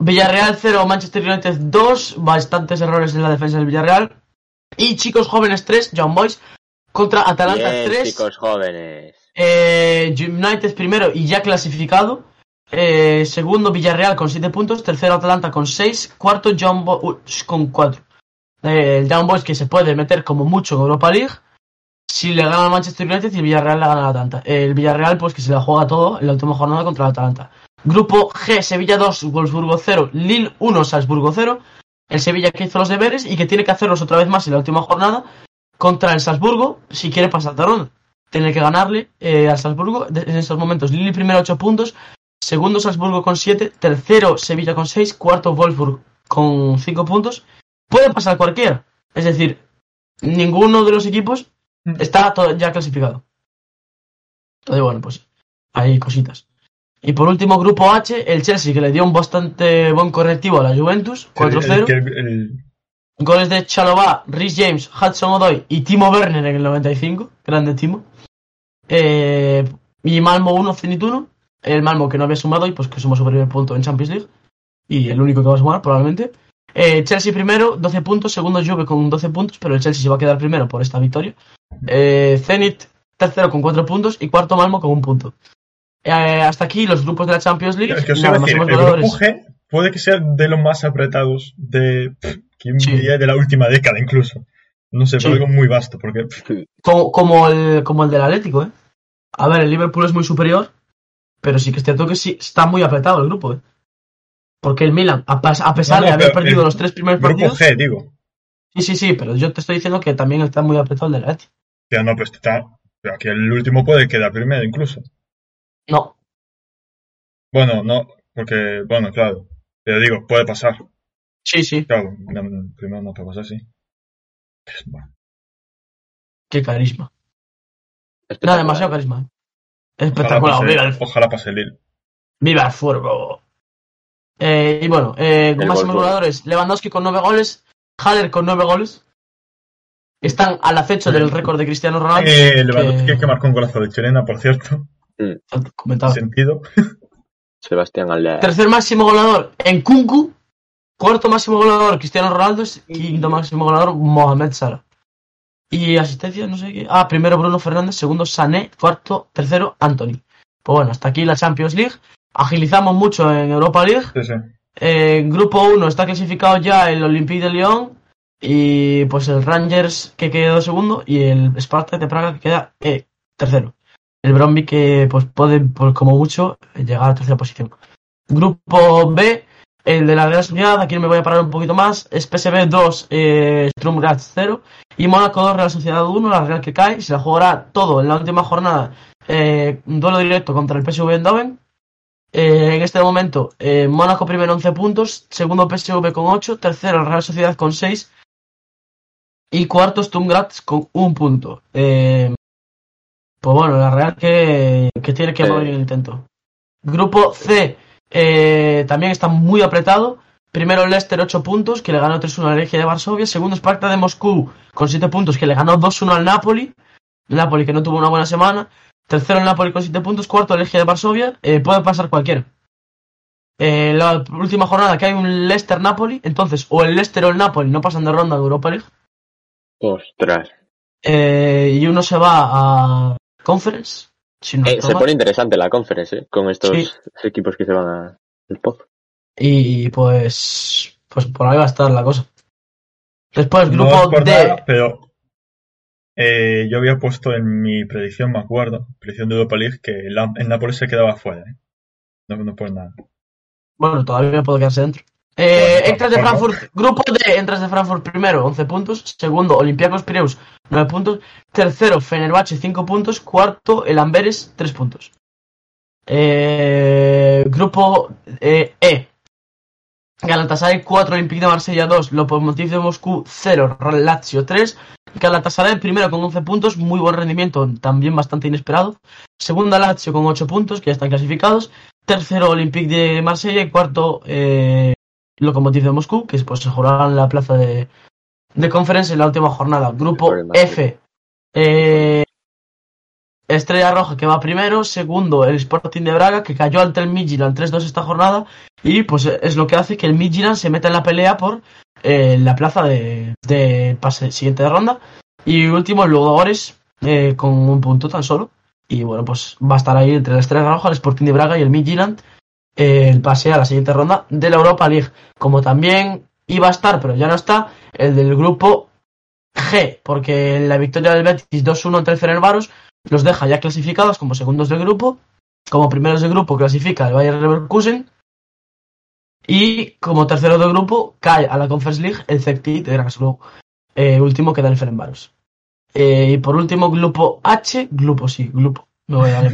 Villarreal 0, Manchester United 2, bastantes errores en la defensa del Villarreal. Y chicos jóvenes 3, John Boys, contra Atalanta Bien, 3. chicos jóvenes. Eh, United primero y ya clasificado. Eh, segundo Villarreal con 7 puntos. Tercero Atalanta con 6. Cuarto John Boys con 4. Eh, el Young Boys que se puede meter como mucho en Europa League. Si le gana al Manchester United y el Villarreal le gana al Atalanta. El Villarreal pues que se la juega todo en la última jornada contra el Atalanta. Grupo G, Sevilla 2, Wolfsburgo 0, Lille 1, Salzburgo 0. El Sevilla que hizo los deberes y que tiene que hacerlos otra vez más en la última jornada contra el Salzburgo si quiere pasar de ronda. Tiene que ganarle eh, al Salzburgo en estos momentos. Lille primero 8 puntos, segundo Salzburgo con 7, tercero Sevilla con 6, cuarto Wolfsburg con 5 puntos. Puede pasar cualquiera. Es decir, ninguno de los equipos está to- ya clasificado. Entonces, bueno, pues hay cositas. Y por último, grupo H, el Chelsea, que le dio un bastante buen correctivo a la Juventus, 4-0. El- el- el- Goles de Chalobah, Rhys James, Hudson Odoi y Timo Werner en el 95. Grande Timo. Eh, y Malmo 1, Zenit 1. El Malmo que no había sumado y pues que sumó su primer punto en Champions League. Y el único que va a sumar probablemente. Eh, Chelsea primero, 12 puntos. Segundo Juve con 12 puntos, pero el Chelsea se va a quedar primero por esta victoria. Eh, Zenit tercero con 4 puntos y cuarto Malmo con un punto. Eh, hasta aquí los grupos de la Champions League. Es que os Nada, iba a decir, más el grupo G puede que sea de los más apretados de, pff, ¿quién Sí. diría? de la última década incluso. No sé, pero Sí. algo muy vasto, porque como, como el, como el del Atlético, ¿eh? A ver, el Liverpool es muy superior, pero sí que es cierto que sí está muy apretado el grupo, ¿eh? Porque el Milan, a, pesar No, no, de haber perdido el los tres primeros grupo partidos, G, digo. Sí, sí, sí, pero yo te estoy diciendo que también está muy apretado el del Atlético. Ya no, pues está. Pero aquí el último puede quedar primero incluso. No, Bueno, no, porque, bueno, claro. Pero digo, puede pasar. sí, sí, Claro, no, primero no puede pasar, sí. Pues, bueno. qué carisma. Nada, Espectacular. demasiado carisma. ¿eh? Ojalá Espectacular, pase, viva el, ojalá pase el Lille. viva el fuego. Eh, y bueno, eh, con El máximos gol, gol. goleadores, Lewandowski con nueve goles, Haller con nueve goles. Están al acecho del récord de Cristiano Ronaldo. Eh, Lewandowski que- que marcó un golazo de chilena, por cierto. comentaba. Sentido. Sebastián Aldea. Tercer máximo goleador en Kunku. Cuarto máximo goleador Cristiano Ronaldo. Quinto máximo goleador Mohamed Salah. Y asistencia, no sé qué. Ah, primero Bruno Fernández, segundo Sané, cuarto, tercero Anthony. Pues bueno, hasta aquí la Champions League. Agilizamos mucho en Europa League. Sí, sí. Eh, en grupo 1 está clasificado ya el Olympique de Lyon. Y pues el Rangers que quedó segundo. Y el Spartak de Praga que queda eh, tercero. El Bromby que pues puede, pues, como mucho, llegar a tercera posición. Grupo B, el de la Real Sociedad, aquí me voy a parar un poquito más. Es PSV 2, eh, Sturm Graz 0. Y Mónaco 2, Real Sociedad 1, la Real que cae. Se la jugará todo en la última jornada. Eh, duelo directo contra el PSV Eindhoven. Eh, en este momento, eh, Mónaco primero 11 puntos, segundo PSV con 8, tercero Real Sociedad con 6 y cuarto Sturm Graz con un punto. Eh, pues bueno, la Real que, que tiene que mover el intento. Grupo C eh, también está muy apretado. Primero Leicester 8 puntos, que le ganó 3-1 a la Legia de Varsovia. Segundo Sparta de Moscú con 7 puntos, que le ganó 2-1 al Napoli. Napoli que no tuvo una buena semana. Tercero el Napoli con 7 puntos. Cuarto el Legia de Varsovia. Eh, puede pasar cualquiera. Eh, la última jornada que hay un Leicester-Napoli. Entonces, o el Leicester o el Napoli no pasan de ronda de Europa League. Ostras. Eh, y uno se va a Conference. Si no Eh, se mal. pone interesante la conference, ¿eh? Con estos Sí. equipos que se van a- al pozo. Y pues, pues por ahí va a estar la cosa. Después, No grupo por D. nada, pero eh, yo había puesto en mi predicción, me acuerdo, predicción de Europa League, que la- el Napoli se quedaba fuera. ¿eh? No, no por nada. Bueno, todavía puede quedarse dentro. Eh, Bueno, Extras de. Frankfurt, grupo D, entras de Frankfurt primero, 11 puntos. Segundo, Olympiacos Pireus, 9 puntos. Tercero, Fenerbahce, 5 puntos. Cuarto, el Amberes, 3 puntos. Eh, grupo eh, E. Galatasaray 4, Olympique de Marsella 2, Lokomotiv de Moscú 0, Lazio 3. Galatasaray primero con 11 puntos, muy buen rendimiento, también bastante inesperado. Segunda Lazio con 8 puntos, que ya están clasificados. Tercero Olympique de Marsella y cuarto eh, Lokomotiv de Moscú, que pues, se jugarán la plaza de, de conferencia en la última jornada. Grupo. F. Eh, Estrella Roja que va primero, segundo el Sporting de Braga que cayó ante el Midtjylland 3-2 esta jornada y pues es lo que hace que el Midtjylland se meta en la pelea por eh, la plaza de, pase siguiente de ronda. Y último el Ludogorets eh, con un punto tan solo. Y bueno pues va a estar ahí entre la Estrella Roja, el Sporting de Braga y el Midtjylland eh, el pase a la siguiente ronda de la Europa League. Como también iba a estar pero ya no está el del grupo G porque la victoria del Betis 2-1 ante el Fenerbahce los deja ya clasificados como segundos del grupo. Como primeros del grupo clasifica el Bayern Leverkusen. Y como tercero del grupo cae a la Conference League el Celtic de Glasgow. Eh, último queda el Fenerbahce. Eh, y por último, grupo H, grupo sí, grupo. Me voy a.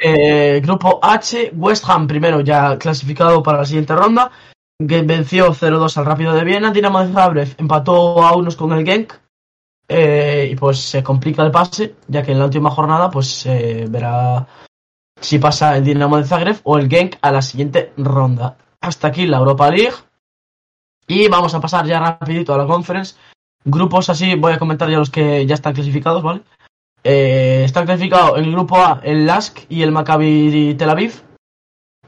Eh, grupo H, West Ham primero ya clasificado para la siguiente ronda. Que venció 0-2 al Rápido de Viena. Dinamo de Zagreb empató a unos con el Genk. Eh, y pues se complica el pase, ya que en la última jornada pues se verá si pasa el Dinamo de Zagreb o el Genk a la siguiente ronda. Hasta aquí la Europa League. Y vamos a pasar ya rapidito a la conference. Grupos así, voy a comentar ya los que ya están clasificados, ¿vale? Eh, están clasificados en el grupo A el Lask y el Maccabi Tel Aviv.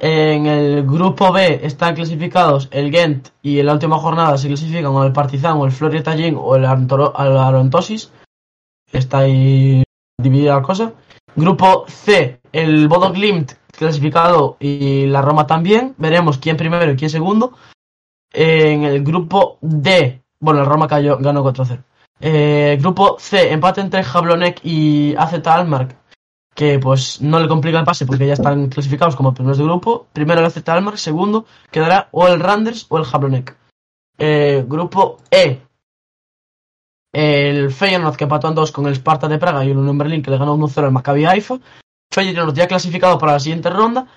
En el grupo B están clasificados el Gent y en la última jornada se clasifican o el Partizan o el Floria Tallinn o el Arontosis. Está ahí dividida la cosa. Grupo C, el Bodo Glimt clasificado y la Roma también. Veremos quién primero y quién segundo. En el grupo D, bueno, la Roma cayó, ganó 4-0. Eh, grupo C, empate entre Jablonek y AZ Almark que pues no le complica el pase porque ya están clasificados como primeros de grupo. Primero el AZ Almar, segundo quedará o el Randers o el Jablonek. Eh, grupo E. El Feyenoord que empató en dos con el Sparta de Praga y el Unión Berlín que le ganó 1-0 al Maccabi Haifa. Feyenoord ya clasificado para la siguiente ronda.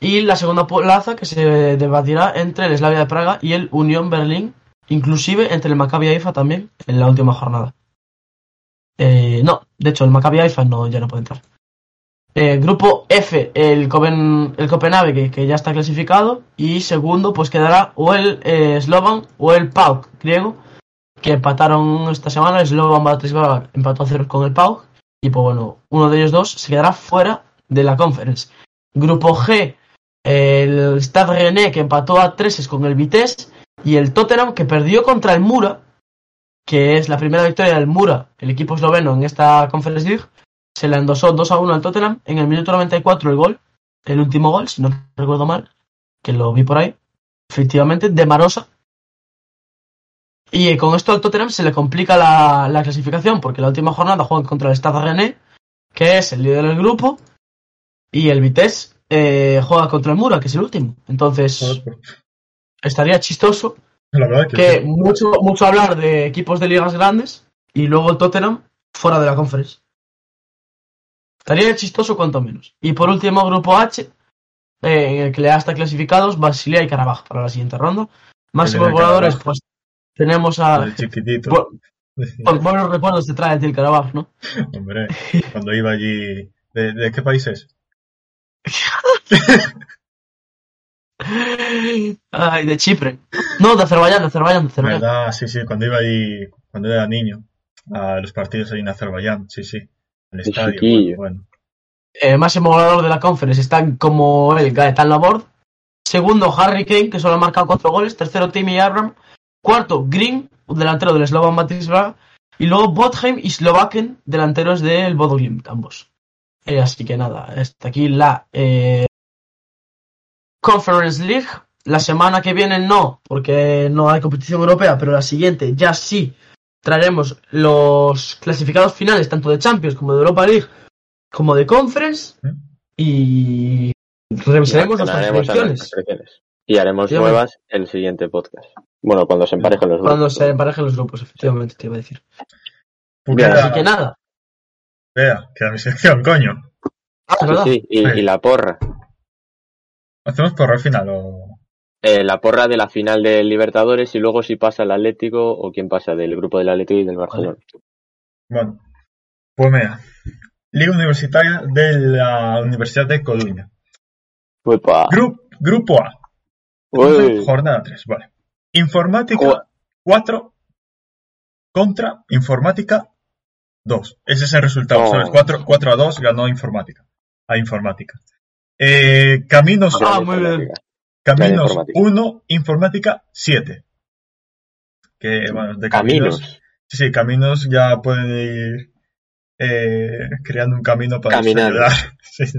Y la segunda plaza que se debatirá entre el Slavia de Praga y el Unión Berlín. Inclusive entre el Maccabi Haifa también en la última jornada. Eh, no, de hecho el Maccabi Haifa no, ya no puede entrar. Eh, grupo F, el, Copen, el Copenhague, que, ya está clasificado. Y segundo, pues quedará o el eh, Slovan o el PAOK griego, que empataron esta semana. El Slovan Bratislava empató a cero con el PAOK. Y pues bueno, uno de ellos dos se quedará fuera de la conference. Grupo G, el Stade Rennais, que empató a treses con el Vitesse. Y el Tottenham, que perdió contra el Mura, que es la primera victoria del Mura, el equipo esloveno en esta Conference League se le endosó 2 a 1 al Tottenham. En el minuto 94 el gol, el último gol, si no recuerdo mal, que lo vi por ahí, efectivamente, de Marosa. Y con esto al Tottenham se le complica la, la clasificación, porque la última jornada juegan contra el Stade Rennais, que es el líder del grupo, y el Vitesse eh, juega contra el Mura, que es el último. Entonces estaría chistoso La que, que sí. mucho, mucho hablar de equipos de ligas grandes y luego el Tottenham fuera de la conference. Estaría chistoso cuanto menos. Y por último, grupo H, eh, en el que ya está clasificados Basilea y Carabaj para la siguiente ronda. Máximos Karabaj. pues tenemos a... El chiquitito. Bu- buenos recuerdos te trae el Carabaj, ¿no? Hombre, cuando iba allí. ¿De, de qué país es? Ay, de Chipre. No, de Azerbaiyán, de Azerbaiyán, de Azerbaiyán. ¿Verdad? Sí, sí, cuando iba allí, cuando era niño, a los partidos ahí en Azerbaiyán, sí, sí. El estadio, chiquillo. bueno. eh, máximo goleador de la conference están como él, Gaetan Laborde. Segundo, Harry Kane, que solo ha marcado cuatro goles. Tercero, Timmy Abraham. Cuarto, Green, un delantero del Slovan Bratislava. Y luego Botheim y Slovaken, delanteros del Bodo Glimt, ambos. Eh, así que nada, hasta aquí la eh, Conference League. La semana que viene no, porque no hay competición europea, pero la siguiente ya sí traeremos los clasificados finales, tanto de Champions como de Europa League, como de Conference. Y revisaremos nuestras predicciones. Y haremos Sí, nuevas el siguiente podcast. Bueno, cuando se emparejen los grupos. Cuando se emparejen los grupos, efectivamente, te iba a decir. Queda- Así que nada. Vea, queda mi sección, coño. Ah, verdad. Sí, y, Sí. y la porra. ¿Hacemos por el final o...? Eh, la porra de la final del Libertadores y luego si pasa el Atlético o quién pasa del grupo del Atlético y del Barcelona. Bueno, pues mira. Liga Universitaria de la Universidad de Columbia. Uepa. Gru- grupo A. Uy. Jornada 3, vale. Informática Joder. 4 contra Informática 2. Ese es el resultado. Oh. ¿sabes? 4, 4 a 2 ganó informática. A informática. Eh, caminos Ah, muy bien. Caminos informática. 1, informática 7. Que, bueno, de caminos. Caminos. Sí, sí, caminos ya pueden ir eh, creando un camino para ayudar. Sí, sí.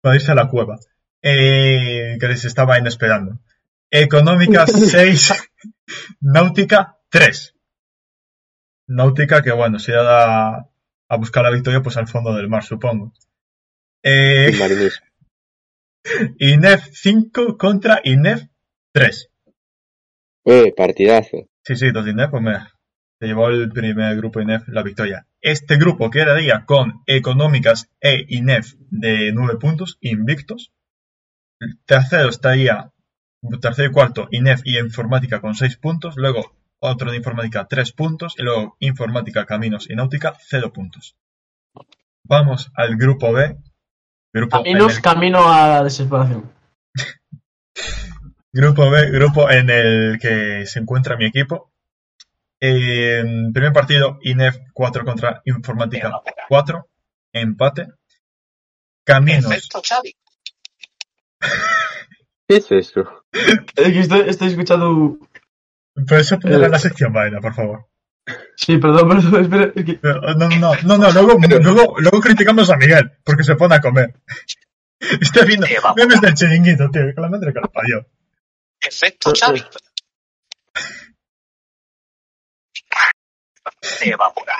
para irse a la cueva. Eh, que les estaba inesperando. Económica 6, náutica 3. Náutica que, bueno, se irá a, a buscar la victoria pues al fondo del mar, supongo. Eh. INEF 5 contra INEF 3. Eh, partidazo. Sí, sí, dos INEF, pues mira, se llevó el primer grupo INEF la victoria. Este grupo quedaría con Económicas e INEF de 9 puntos, invictos. El tercero estaría, tercero y cuarto, INEF y Informática con 6 puntos. Luego otro de Informática 3 puntos. Y luego Informática, Caminos y Náutica 0 puntos. Vamos al grupo B. Grupo Caminos, el- camino a la desesperación. Grupo B, grupo en el que se encuentra mi equipo. En primer partido, INEF 4 contra Informática 4. Empate. Caminos. Perfecto, Xavi. ¿Qué es eso? Es que estoy, estoy escuchando. Pero eso ponerá en la sección vaina, por favor. Sí, perdón, perdón, espera. Es que... Pero, No, no, no, no, luego, luego, luego criticamos a Miguel porque se pone a comer. Está viendo memes del chiringuito, tío, que la madre que lo parió. Perfecto, Xavi. Evaporar.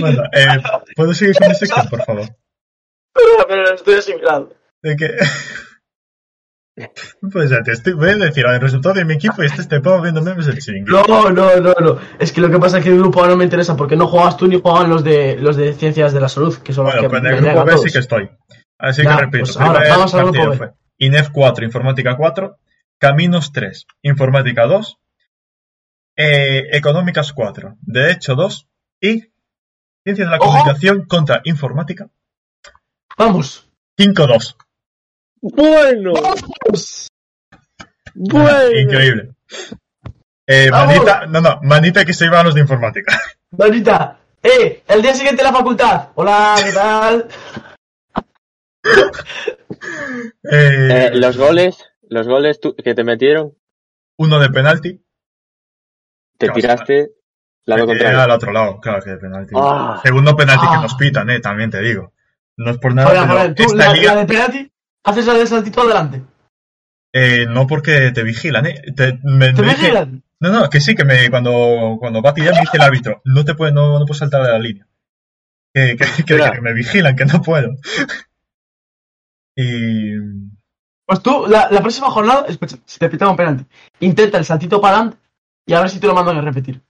Bueno, eh, ¿puedo seguir con la sección, por favor? Pero, pero estoy asimilado. De que... Pues ya te estoy, voy a decir el resultado de mi equipo y este te pongo viendo memes del chiringuito. No, no, no, no. Es que lo que pasa es que el grupo A no me interesa porque no juegas tú ni juegan los de los de ciencias de la salud, que son los Bueno, que pues en me el grupo B sí que estoy. Así Ya, que repito. pues ahora vamos al grupo B. fue INEF 4, Informática 4, Caminos 3, Informática 2, eh, Económicas 4, Derecho 2 y Ciencias de la ¡Ojo! Comunicación contra Informática Vamos. 5-2. Bueno, Vamos. bueno. Increíble. Eh, manita, no, no, manita que se iban los de informática. Manita, eh, el día siguiente la facultad. Hola, ¿qué tal? Eh, Eh, los goles, los goles tú- que te metieron, Uno de penalti. te Claro, tiraste lado Era contrario. al otro lado, claro que de penalti. Ah. Segundo penalti que Ah. nos pitan, eh, también te digo. No es por nada, pero tú, esta la, liga- la de penalti, haces de saltito adelante. Eh, no porque te vigilan, ¿eh? Te, me- ¿Te me vigilan? no, no, que sí, que me, cuando, cuando va a tirar me dice el árbitro, no te puedes, no, no puedes saltar de la línea. Que, que, que- Mira. que me vigilan, que no puedo. y Pues tú, la, la próxima jornada, escucha, si te pitan un penalti, intenta el saltito para adelante y a ver si te lo mandan a repetir.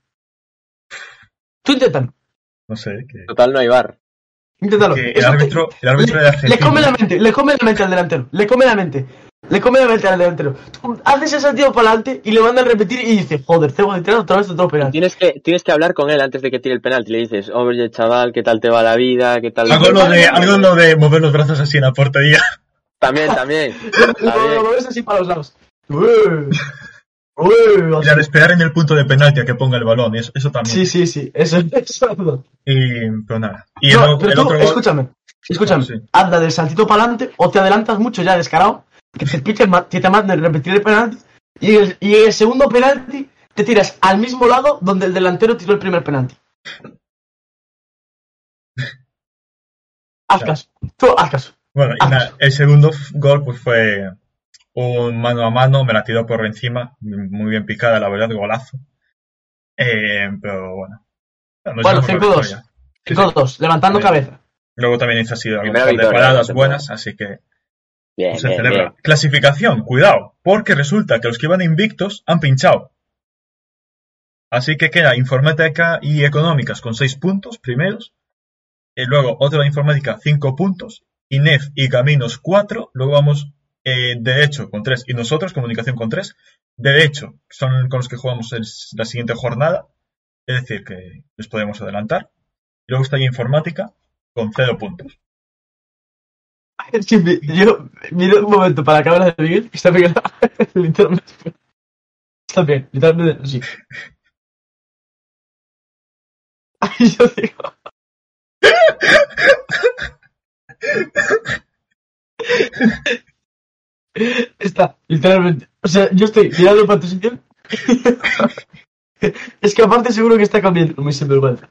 Tú inténtalo, no sé, que, Total, no hay bar. Inténtalo. el árbitro, el árbitro de le, le come la mente, le come la mente al delantero, le come la mente, le come la mente al delantero. Tú haces el saltito para adelante y le mandan a repetir y dice, joder, tengo que tirar otra vez otro penalti. Tienes que, tienes que hablar con él antes de que tire el penalti. Le dices, oye, chaval, ¿qué tal te va la vida? ¿Qué tal? Algo lo, de, algo lo de mover los brazos así en la portería. También, también. Lo, Está lo- lo ves así para los lados. Ué, Y al esperar en el punto de penalti a que ponga el balón, eso, eso también. Sí, sí, sí, eso eso. Y, pero nada. Y No, el, pero el tú, otro gol- escúchame, escúchame, Sí. anda del saltito para adelante o te adelantas mucho ya descarado, que te piques, que te manden repetir el penalti y el, y el segundo penalti te tiras al mismo lado donde el delantero tiró el primer penalti. Haz caso, tú haz caso. Bueno, y Ah. nada, el segundo gol pues fue un mano a mano, me la tiró por encima, muy bien picada, la verdad, golazo. Eh, pero bueno. No Bueno, sé, 5-2. victoria. Sí, sí. Chicos dos, levantando cabeza. Luego también hizo así algún par de paradas buenas, así que Bien, pues, se bien, celebra. bien. Clasificación, cuidado, porque resulta que los que iban invictos han pinchado. Así que queda informática y económicas con 6 puntos primeros. Y luego otro de informática 5 puntos. INEF y caminos 4. Luego vamos eh, derecho con 3 y nosotros comunicación con 3. Derecho son con los que jugamos la siguiente jornada. Es decir, que les podemos adelantar. Y luego está informática con 0 puntos. Es que mi- yo miro un momento para la cámara de Miguel que está pegada. Está bien, literalmente sí. Yo digo. Está, literalmente. O sea, yo estoy mirando para tu sitio. es que aparte seguro que está comiendo muy sinvergüenza.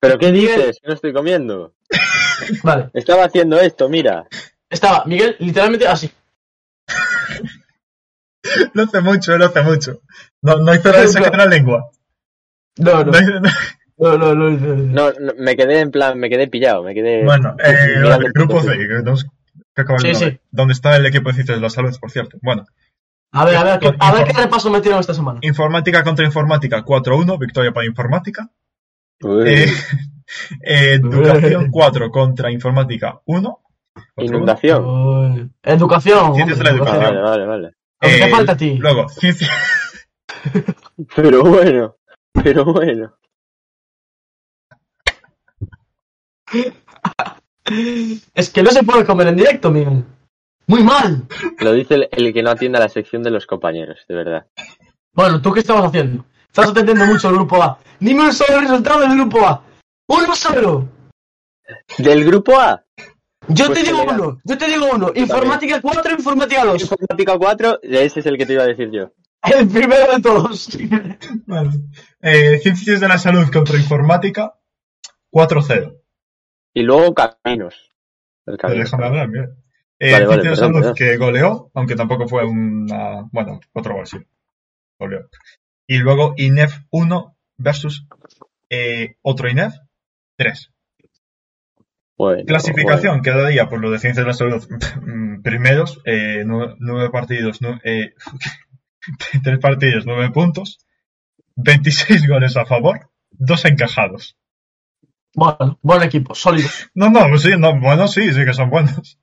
¿Pero qué Miguel. dices? Que no estoy comiendo. Vale, Estaba haciendo esto, mira. estaba Miguel literalmente así. Lo hace mucho, lo hace mucho. No, no hizo nada de sacar la lengua. No, no, No no- no, no, no, no, no. No, no, me quedé en plan, me quedé pillado, me quedé... Bueno, eh, vale, grupo C, que tenemos que acabar Sí, el sí. ¿Dónde está el equipo de ciencias de la salud, por cierto? Bueno, A ver, a ver, ¿qué- Con a ver qué repaso metieron esta semana. informática contra informática 4-1, victoria para informática. Eh, eh, educación 4 contra informática 1. inundación. Uy. Educación. Ciencias de la hombre, educación. vale, vale, vale. Que te falta a ti. Eh, Luego, ciencia, Pero bueno, pero bueno. Es que no se puede comer en directo, Miguel. Muy mal. Lo dice el, el que no atiende a la sección de los compañeros, de verdad. Bueno, ¿tú qué estabas haciendo? Estás atendiendo mucho al grupo A. Dime un solo resultado del grupo A. ¡Uno solo! ¿Del grupo A? Yo Pues te digo general. uno, yo te digo uno. Informática 4, informática 2. Informática 4, ese es el que te iba a decir yo. El primero de todos. vale. Eh, ciencias de la salud contra informática 4-0. Y luego caminos. El Pero camino. déjame hablar, mira. Eh, Vale, vale, perdón, salud perdón. que goleó, aunque tampoco fue una. Bueno, otro gol, sí. Goleó. Y luego INEF 1 versus eh, otro INEF 3. Bueno, Clasificación queda día por lo de Ciencias de la Salud. Primeros, eh, nueve, nueve partidos, nu- eh, tres partidos, nueve puntos, 26 goles a favor, dos encajados. Bueno, buen equipo, sólido. No, no, pues sí, no, bueno, sí, sí que son buenos.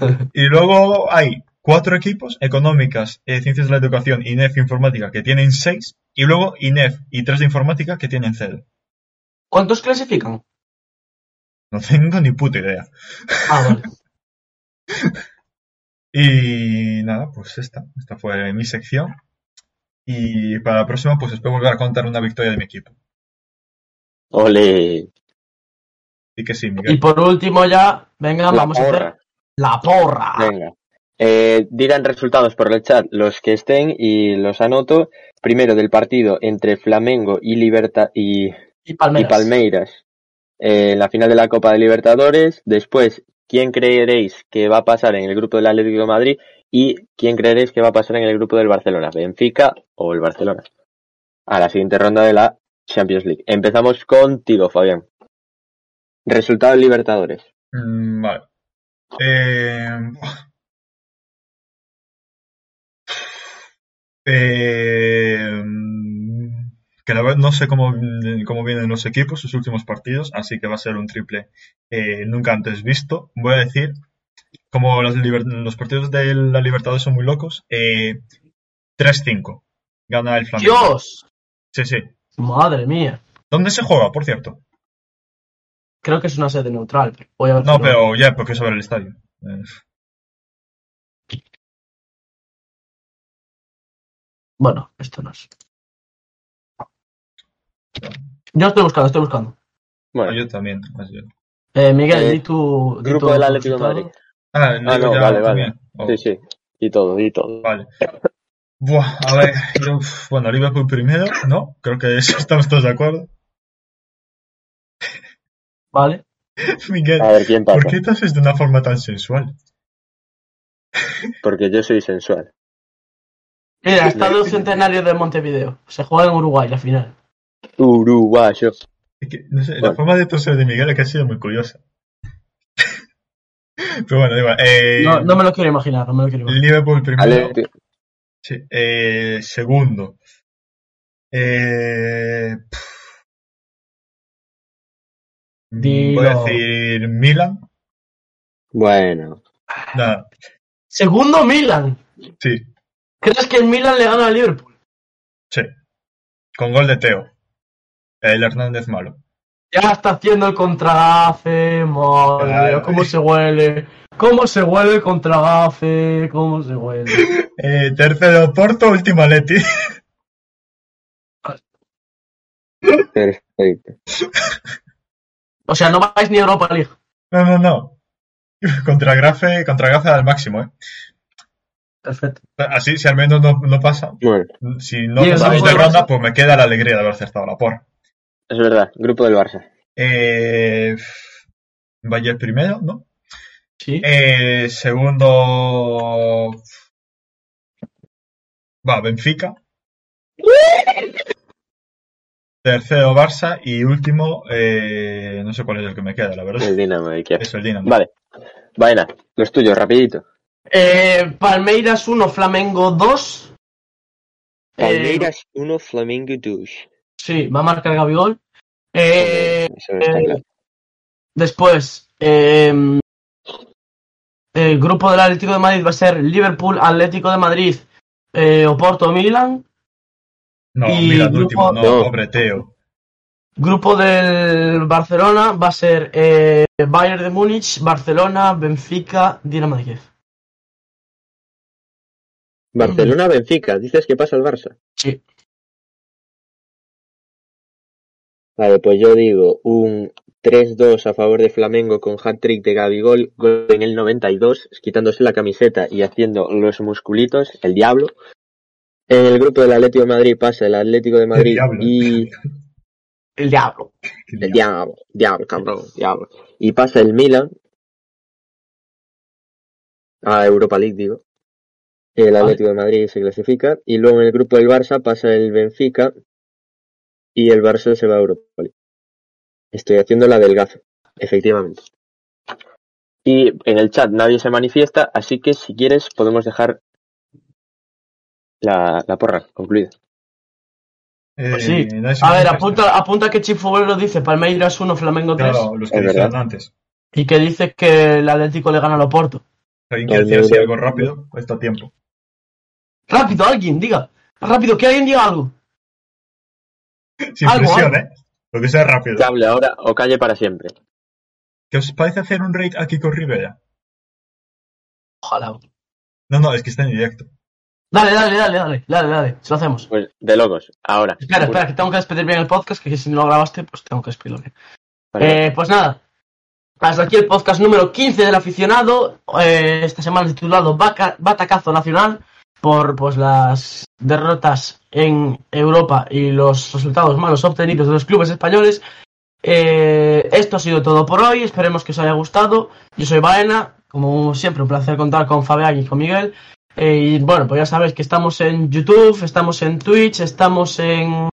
Y luego hay cuatro equipos, Económicas, eh, Ciencias de la Educación, INEF Informática, que tienen seis, y luego INEF y tres de Informática que tienen cero. ¿Cuántos clasifican? No tengo ni puta idea. Ah, vale. Y nada, pues esta, esta fue mi sección. Y para la próxima, pues espero volver a contar una victoria de mi equipo. Ole. Y que sí, Y Miguel. por último ya, venga, La vamos a hacer la porra. Venga. Eh, dirán resultados por el chat los que estén y los anoto. Primero del partido entre Flamengo y Libertad y, Y y Palmeiras. Palmeiras eh, en la final de la Copa de Libertadores. Después, ¿quién creeréis que va a pasar en el grupo del Atlético de Madrid? Y ¿quién creeréis que va a pasar en el grupo del Barcelona? ¿Benfica o el Barcelona? A la siguiente ronda de la Champions League. Empezamos contigo, Fabián. Resultado de Libertadores. Mm, vale. Eh, eh, mm, que la verdad no sé cómo, cómo vienen los equipos, sus últimos partidos, así que va a ser un triple eh, nunca antes visto. Voy a decir, como los, partidos de la Libertadores son muy locos, eh, 3-5. Gana el Flamengo. Dios, Sí, sí. madre mía. ¿Dónde se juega, por cierto? Creo que es una sede neutral. Voy a ver No, si pero ya, porque es sobre el estadio. Eh, Bueno, esto no es. Yo estoy buscando, estoy buscando. Bueno, yo también. así es. Eh, Miguel, Eh, di tu. di grupo tu del Atlético de. Madrid. Ah, Ah, digo no, ya vale, vale. también. Oh, Sí, sí. Y todo, y todo. Vale. Buah, a ver, yo, bueno, Liverpool primero, ¿no? Creo que eso estamos todos de acuerdo. Vale. Miguel, A ver quién pasa. ¿por qué te haces de una forma tan sensual? Porque yo soy sensual. Mira, Estadio Centenario de Montevideo. Se juega en Uruguay la final. Uruguayo. Es que, no sé, la forma de toser de Miguel es que ha sido muy curiosa. Pero bueno, igual. Eh, No, no me lo quiero imaginar, no me lo quiero imaginar. Liverpool primero. Ale, Sí, eh, segundo. Eh, pff. Dilo. voy a decir Milan. bueno. Nada, Segundo Milan. sí, ¿Crees que el Milan le gana al Liverpool? sí. Con gol de Teo. El Hernández malo. Ya está haciendo el contragafe, madre Claro. cómo se huele. ¿Cómo se huele el contragafe? ¿Cómo se huele? Eh, tercero Porto, última Leti. Perfecto. O sea, no vais ni a Europa League. No, no, no. Contra Grafe, contra Grafe al máximo, ¿eh? Perfecto. Así, si al menos no, no pasa. Bueno, Si no pasamos de ronda, pues me queda la alegría de haber acertado la porra. es verdad. Grupo del Barça. Eh, Valle primero, ¿no? Sí. Eh, segundo. Va, Benfica. Tercero, Barça. Y último, eh, no sé cuál es el que me queda, la verdad. El Dinamo de Kiev. Es el Dinamo. Vale. Vaina, los tuyos, rapidito. Eh, Palmeiras 1, Flamengo 2. Eh, Palmeiras 1, Flamengo 2. sí, va a marcar Gabigol. Eh, Eso está eh, claro. después, eh, el grupo del Atlético de Madrid va a ser Liverpool, Atlético de Madrid, eh, Oporto, Milan. No, y mira, el grupo- último, no, No. pobre Teo. Grupo del Barcelona va a ser eh, Bayern de Múnich, Barcelona, Benfica, Dinamo de Kiev. Barcelona, Benfica. Dices que pasa el Barça. Sí. Vale, pues yo digo un 3-2 a favor de Flamengo con hat-trick de Gabigol, gol en el 92, quitándose la camiseta y haciendo los musculitos, el diablo. En el grupo del Atlético de Madrid pasa el Atlético de Madrid diablo. y El diablo. el diablo, diablo, cabrón, diablo. Y pasa el Milan a Europa League, digo. El Atlético de Madrid se clasifica y luego en el grupo del Barça pasa el Benfica y el Barça se va a Europa League. Estoy haciendo la del gazo, efectivamente. Y en el chat nadie se manifiesta, así que si quieres podemos dejar la, la porra concluida. Eh, Pues sí. A ver, apunta, apunta que Chifubero dice Palmeiras 1, Flamengo 3. Claro, los que Es dijeron verdad. antes. Y que dice que el Atlético le gana al Oporto. ¿Alguien quiere decir así algo rápido? Está a tiempo. Rápido, alguien, diga. Rápido, que alguien diga algo. Sin Algo, presión, algo. ¿eh? Lo que sea rápido. Que hable ahora o calle para siempre. ¿Qué os parece hacer un raid aquí con Rivera? Ojalá. No, no, es que está en directo. Dale, dale, dale, dale, dale, dale. Se lo hacemos. Pues de locos, ahora. Espera, espera, que tengo que despedir bien el podcast, que si no lo grabaste, pues tengo que despedirlo bien. Vale. Eh, pues nada. Hasta aquí el podcast número 15 del aficionado. eh, esta semana titulado Baca- Batacazo Nacional. Por pues las derrotas en Europa y los resultados malos obtenidos de los clubes españoles. Eh, esto ha sido todo por hoy. Esperemos que os haya gustado. Yo soy Baena. Como siempre, un placer contar con Fabián y con Miguel. Eh, y bueno, pues ya sabéis que estamos en YouTube, estamos en Twitch, estamos en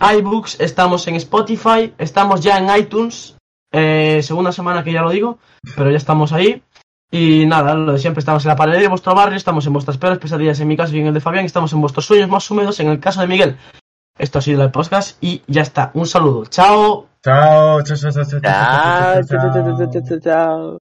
iBooks, estamos en Spotify, estamos ya en iTunes. Eh, segunda semana que ya lo digo, pero ya estamos ahí. Y nada, lo de siempre, estamos en la pared de vuestro barrio, estamos en vuestras peores pesadillas, en mi caso y en el de Fabián, estamos en vuestros sueños más húmedos, en el caso de Miguel. Esto ha sido el podcast y ya está. Un saludo. Chao, chao, chao, chao. chao, chao, chao, chao.